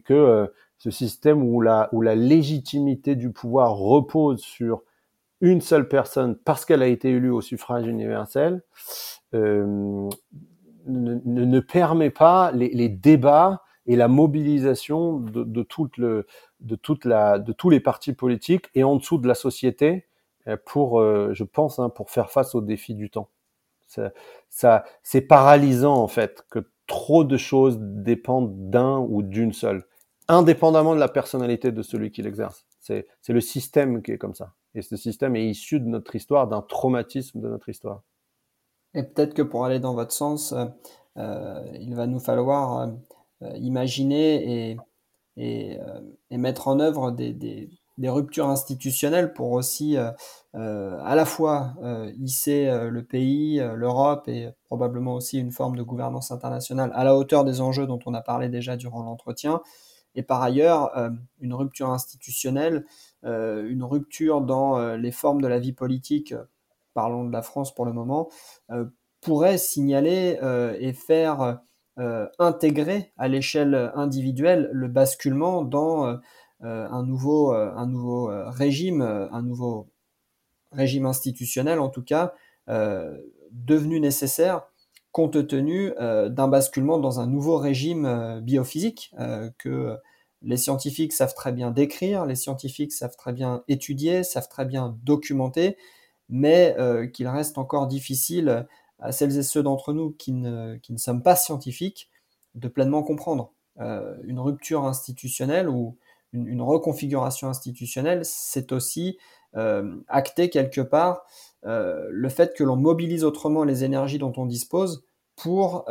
que euh, ce système où la, où la légitimité du pouvoir repose sur une seule personne parce qu'elle a été élue au suffrage universel, euh, ne, ne, permet pas les, les, débats et la mobilisation de, de, toute le, de, toute la, de tous les partis politiques et en dessous de la société euh, pour, euh, je pense, hein, pour faire face aux défis du temps. Ça, ça c'est paralysant en fait que trop de choses dépendent d'un ou d'une seule indépendamment de la personnalité de celui qui l'exerce. C'est le système qui est comme ça. Et ce système est issu de notre histoire, d'un traumatisme de notre histoire. Et peut-être que pour aller dans votre sens, euh, euh il va nous falloir euh, imaginer et, et, et, mettre en œuvre des ruptures institutionnelles pour aussi à la fois hisser le pays, l'Europe et probablement aussi une forme de gouvernance internationale à la hauteur des enjeux dont on a parlé déjà durant l'entretien, et par ailleurs euh, une rupture institutionnelle, euh, une rupture dans euh, les formes de la vie politique, parlons de la France pour le moment, pourrait signaler et faire intégrer à l'échelle individuelle le basculement dans un nouveau, un nouveau régime, un nouveau régime institutionnel en tout cas, devenu nécessaire compte tenu d'un basculement dans un nouveau régime biophysique que les scientifiques savent très bien décrire, les scientifiques savent très bien étudier, savent très bien documenter, mais euh, qu'il reste encore difficile à celles et ceux d'entre nous qui ne, qui sommes pas scientifiques de pleinement comprendre. Euh, une rupture institutionnelle ou une, reconfiguration institutionnelle, c'est aussi euh, acter quelque part le fait que l'on mobilise autrement les énergies dont on dispose pour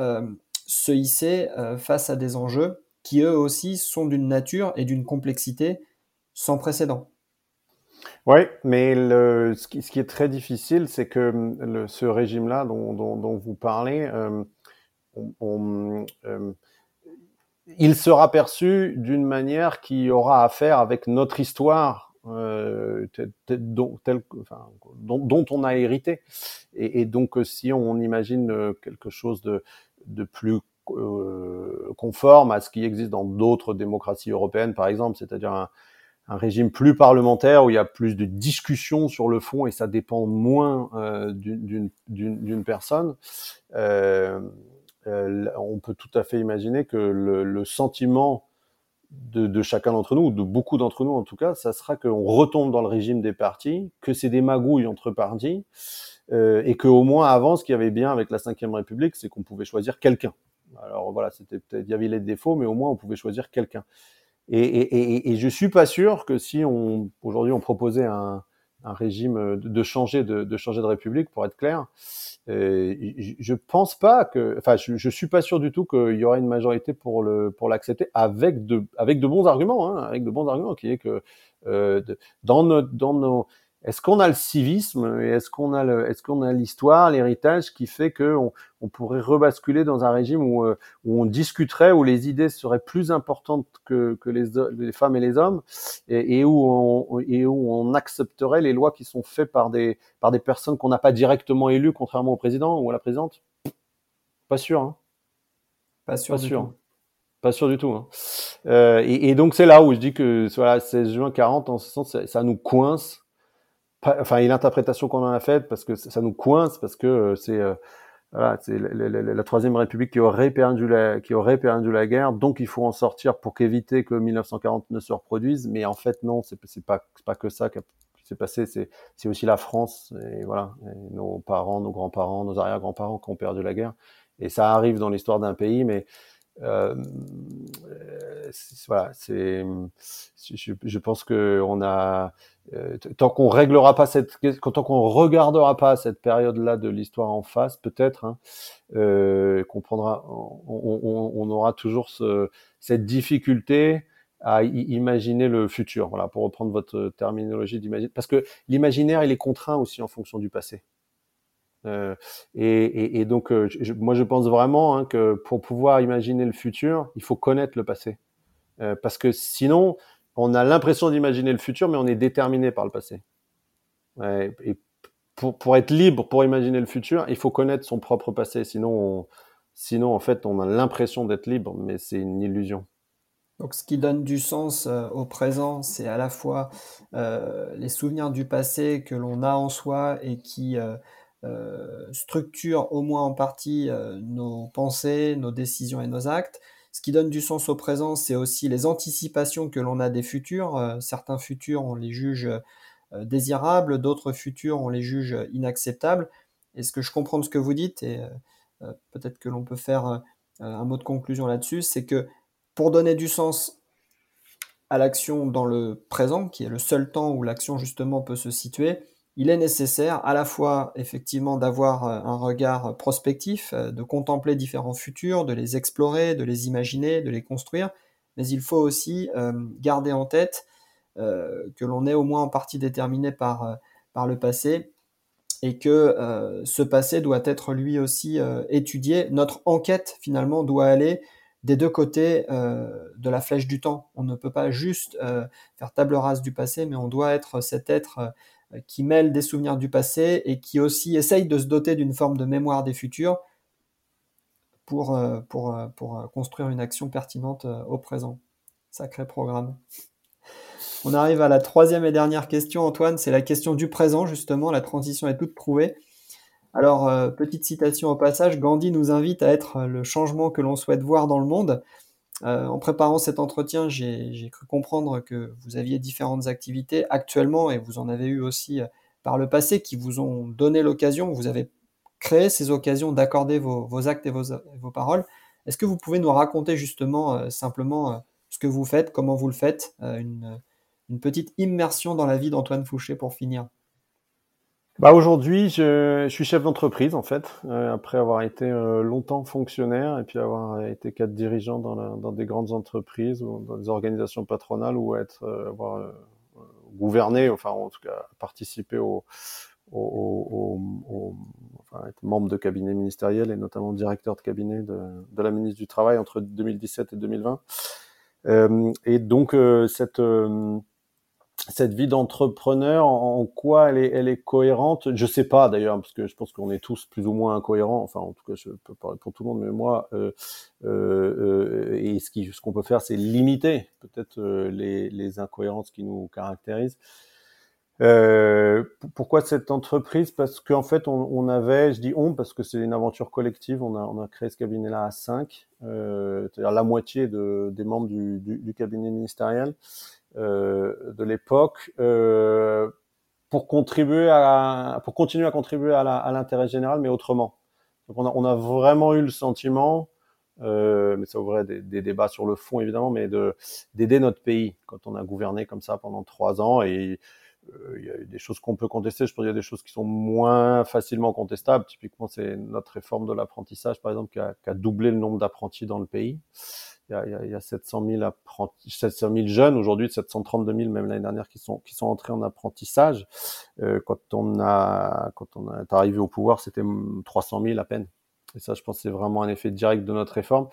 se hisser face à des enjeux qui eux aussi sont d'une nature et d'une complexité sans précédent. Oui, mais ce, qui, est très difficile, c'est que le, ce régime-là dont, vous parlez, euh, on, euh, il sera perçu d'une manière qui aura à faire avec notre histoire euh, dont, on a hérité. Et, donc, si on imagine quelque chose de, de plus euh, conforme à ce qui existe dans d'autres démocraties européennes, par exemple, c'est-à-dire un, un, régime plus parlementaire où il y a plus de discussions sur le fond et ça dépend moins euh, d'une personne. Euh, euh, on peut tout à fait imaginer que le, le sentiment de, de, chacun d'entre nous, de beaucoup d'entre nous en tout cas, ça sera qu'on retombe dans le régime des partis, que c'est des magouilles entre partis, euh, et qu'au moins avant, ce qu'il y avait bien avec la Ve République, c'est qu'on pouvait choisir quelqu'un. Alors voilà, c'était peut-être il y avait les défauts, mais au moins on pouvait choisir quelqu'un. Et, et, et, et, je suis pas sûr que si on aujourd'hui on proposait un, un régime de, changer de, de, changer de république, pour être clair, euh, je, je pense pas que, enfin, je, suis pas sûr du tout qu'il y aura une majorité pour le pour l'accepter avec de avec de bons arguments, hein, avec de bons arguments, qui est que euh, de, dans notre dans nos est-ce qu'on a le civisme et est-ce qu'on a le, est-ce qu'on a l'histoire, l'héritage qui fait que on, on, pourrait rebasculer dans un régime où, euh, où, on discuterait, où les idées seraient plus importantes que, que les, les femmes et les hommes, et, et, où on, et où on accepterait les lois qui sont faites par des, par des personnes qu'on n'a pas directement élues, contrairement au président ou à la présidente? Pas sûr. Hein. Pas sûr. Pas sûr. Pas sûr du tout. Hein. Euh, et, donc c'est là où je dis que voilà, 16 juin 40, en ce sens, ça, nous coince. Enfin, et l'interprétation qu'on en a faite, parce que ça nous coince, parce que euh, c'est euh, voilà, c'est la, troisième République qui aurait perdu la qui aurait perdu la guerre, donc il faut en sortir pour qu'éviter que 1940 ne se reproduise. Mais en fait, non, c'est c'est pas pas que ça qui s'est passé, c'est c'est aussi la France et voilà, nos parents, nos grands-parents, nos arrière-grands-parents qui ont perdu la guerre. Et ça arrive dans l'histoire d'un pays, mais euh, voilà, c'est, je, je, pense que on a, euh, tant qu'on réglera pas cette, tant qu'on regardera pas cette période-là de l'histoire en face, peut-être, hein, euh, qu'on prendra, on, aura toujours ce, cette difficulté à imaginer le futur. Voilà, pour reprendre votre terminologie d'imaginer, parce que l'imaginaire, il est contraint aussi en fonction du passé. Euh, et, donc, euh, moi, je pense vraiment hein, que pour pouvoir imaginer le futur, il faut connaître le passé. Euh, parce que sinon, on a l'impression d'imaginer le futur, mais on est déterminé par le passé. et pour, être libre, pour imaginer le futur, il faut connaître son propre passé. Sinon, sinon en fait, on a l'impression d'être libre, mais c'est une illusion. Donc, ce qui donne du sens au présent, c'est à la fois les souvenirs du passé que l'on a en soi et qui euh, structure au moins en partie euh, nos pensées, nos décisions et nos actes. Ce qui donne du sens au présent, c'est aussi les anticipations que l'on a des futurs. Euh, certains futurs, on les juge désirables, d'autres futurs, on les juge inacceptables. Et ce que je comprends de ce que vous dites, et peut-être que l'on peut faire un mot de conclusion là-dessus, c'est que pour donner du sens à l'action dans le présent, qui est le seul temps où l'action justement peut se situer, il est nécessaire à la fois effectivement d'avoir euh, un regard prospectif, euh, de contempler différents futurs, de les explorer, de les imaginer, de les construire, mais il faut aussi euh, garder en tête que l'on est au moins en partie déterminé par, le passé et que ce passé doit être lui aussi étudié. Notre enquête finalement doit aller des deux côtés de la flèche du temps. On ne peut pas juste faire table rase du passé, mais on doit être cet être qui mêle des souvenirs du passé et qui aussi essaye de se doter d'une forme de mémoire des futurs pour, euh, euh, construire une action pertinente au présent. Sacré programme. On arrive à la troisième et dernière question, Antoine, c'est la question du présent, justement, la transition est toute trouvée. Alors, petite citation au passage, Gandhi nous invite à être le changement que l'on souhaite voir dans le monde. Euh, en préparant cet entretien, j'ai cru comprendre que vous aviez différentes activités actuellement et vous en avez eu aussi euh, par le passé qui vous ont donné l'occasion, vous avez créé ces occasions d'accorder vos, actes et vos, paroles. Est-ce que vous pouvez nous raconter justement euh, simplement ce que vous faites, comment vous le faites, une, petite immersion dans la vie d'Antoine Fouché pour finir? Bah aujourd'hui, je, je, suis chef d'entreprise en fait, euh, après avoir été euh, longtemps fonctionnaire et puis avoir été cadre dirigeant dans, la, dans des grandes entreprises ou dans des organisations patronales ou être euh, avoir gouverné, enfin en tout cas participer au, au, au, enfin, être membre de cabinet ministériel et notamment directeur de cabinet de, de la ministre du Travail entre 2017 et 2020. et donc cette cette vie d'entrepreneur, en quoi elle est, elle est cohérente? Je sais pas d'ailleurs, parce que je pense qu'on est tous plus ou moins incohérents. Enfin, en tout cas, je peux parler pour tout le monde, mais moi, euh, euh, euh et ce qu'on ce peut faire, c'est limiter peut-être euh, les, les, incohérences qui nous caractérisent. Euh, pourquoi cette entreprise? Parce qu'en fait, on, on, avait, je dis on parce que c'est une aventure collective. On a, on a créé ce cabinet-là à 5, euh, c'est-à-dire la moitié de, des membres du, du, du cabinet ministériel. Euh, de l'époque euh, pour contribuer à, pour continuer à contribuer à l'intérêt général, mais autrement. Donc on a, on a vraiment eu le sentiment, euh, mais ça ouvrait des, des, débats sur le fond évidemment, mais de d'aider notre pays quand on a gouverné comme ça pendant trois ans et il y a des choses qu'on peut contester. Je pense qu'il y a des choses qui sont moins facilement contestables. Typiquement, c'est notre réforme de l'apprentissage, par exemple, qui a, qui a doublé le nombre d'apprentis dans le pays il y a, il y a 700 000 apprentis, 700 000 jeunes aujourd'hui, 732 000 même l'année dernière qui sont qui sont entrés en apprentissage. Euh, quand on a quand on est arrivé au pouvoir, c'était 300 000 à peine. Et ça, je pense, c'est vraiment un effet direct de notre réforme.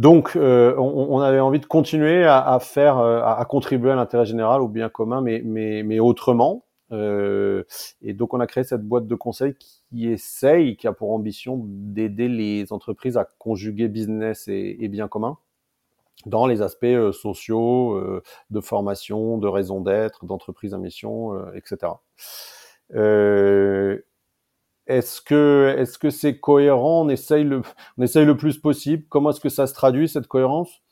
Donc, euh, on, on, avait envie de continuer à, à faire, euh, à, à, contribuer à l'intérêt général, au bien commun, mais mais mais autrement. et donc on a créé cette boîte de conseil qui essaye, qui a pour ambition d'aider les entreprises à conjuguer business et, et bien commun dans les aspects sociaux, de formation, de raison d'être, d'entreprise à mission, etc. Est-ce que est-ce que c'est cohérent? On essaye le on essaye le plus possible. Comment est-ce que ça se traduit cette cohérence?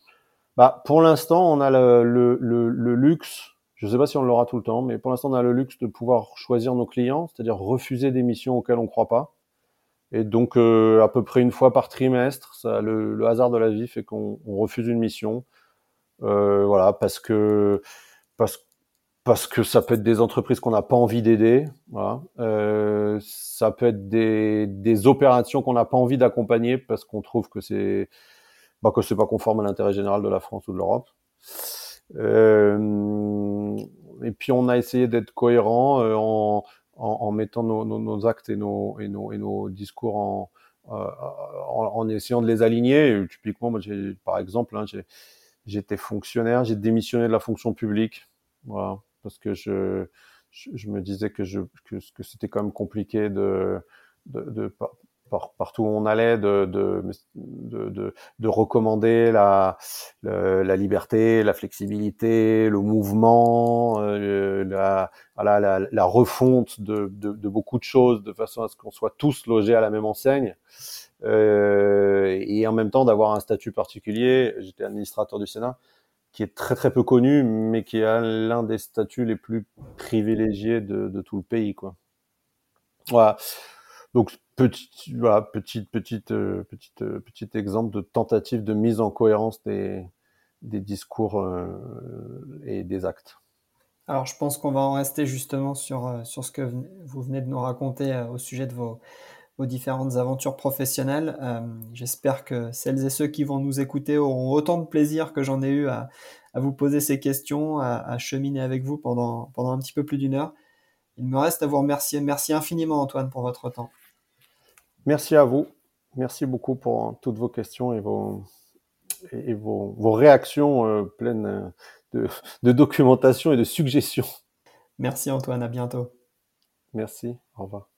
Bah pour l'instant on a le, le, le, luxe. Je ne sais pas si on l'aura tout le temps, mais pour l'instant on a le luxe de pouvoir choisir nos clients, c'est-à-dire refuser des missions auxquelles on ne croit pas. Et donc euh, à peu près une fois par trimestre, ça, le, hasard de la vie fait qu'on refuse une mission. Euh, voilà parce que parce parce que ça peut être des entreprises qu'on n'a pas envie d'aider, voilà. euh, ça peut être des, des opérations qu'on n'a pas envie d'accompagner parce qu'on trouve que c'est bah, que c'est pas conforme à l'intérêt général de la France ou de l'Europe. Euh, et puis on a essayé d'être cohérent euh, en, en, en, mettant nos, nos, nos, actes et nos, et nos, et nos discours en, euh, en, en, essayant de les aligner. Typiquement, moi, par exemple, hein, j'étais fonctionnaire, j'ai démissionné de la fonction publique. Voilà parce que je, je, me disais que, je, que, que c'était quand même compliqué de, de, de par, partout où on allait, de, de, de, de recommander la, la, liberté, la flexibilité, le mouvement, euh, la, voilà, la, la, refonte de, de, de, beaucoup de choses, de façon à ce qu'on soit tous logés à la même enseigne. Euh, et en même temps d'avoir un statut particulier. J'étais administrateur du Sénat qui est très très peu connu, mais qui a l'un des statuts les plus privilégiés de, tout le pays, quoi. Voilà. Donc petit, voilà, petite petite euh, petite euh, exemple de tentative de mise en cohérence des des discours euh, et des actes. Alors je pense qu'on va en rester justement sur sur ce que vous venez de nous raconter au sujet de vos vos différentes aventures professionnelles. Euh, J'espère que celles et ceux qui vont nous écouter auront autant de plaisir que j'en ai eu à, à, vous poser ces questions, à, à, cheminer avec vous pendant, pendant un petit peu plus d'une heure. Il me reste à vous remercier. Merci infiniment Antoine pour votre temps. Merci à vous. Merci beaucoup pour toutes vos questions et vos, et vos, vos réactions euh, pleines de, de documentation et de suggestions. Merci Antoine, à bientôt. Merci, au revoir.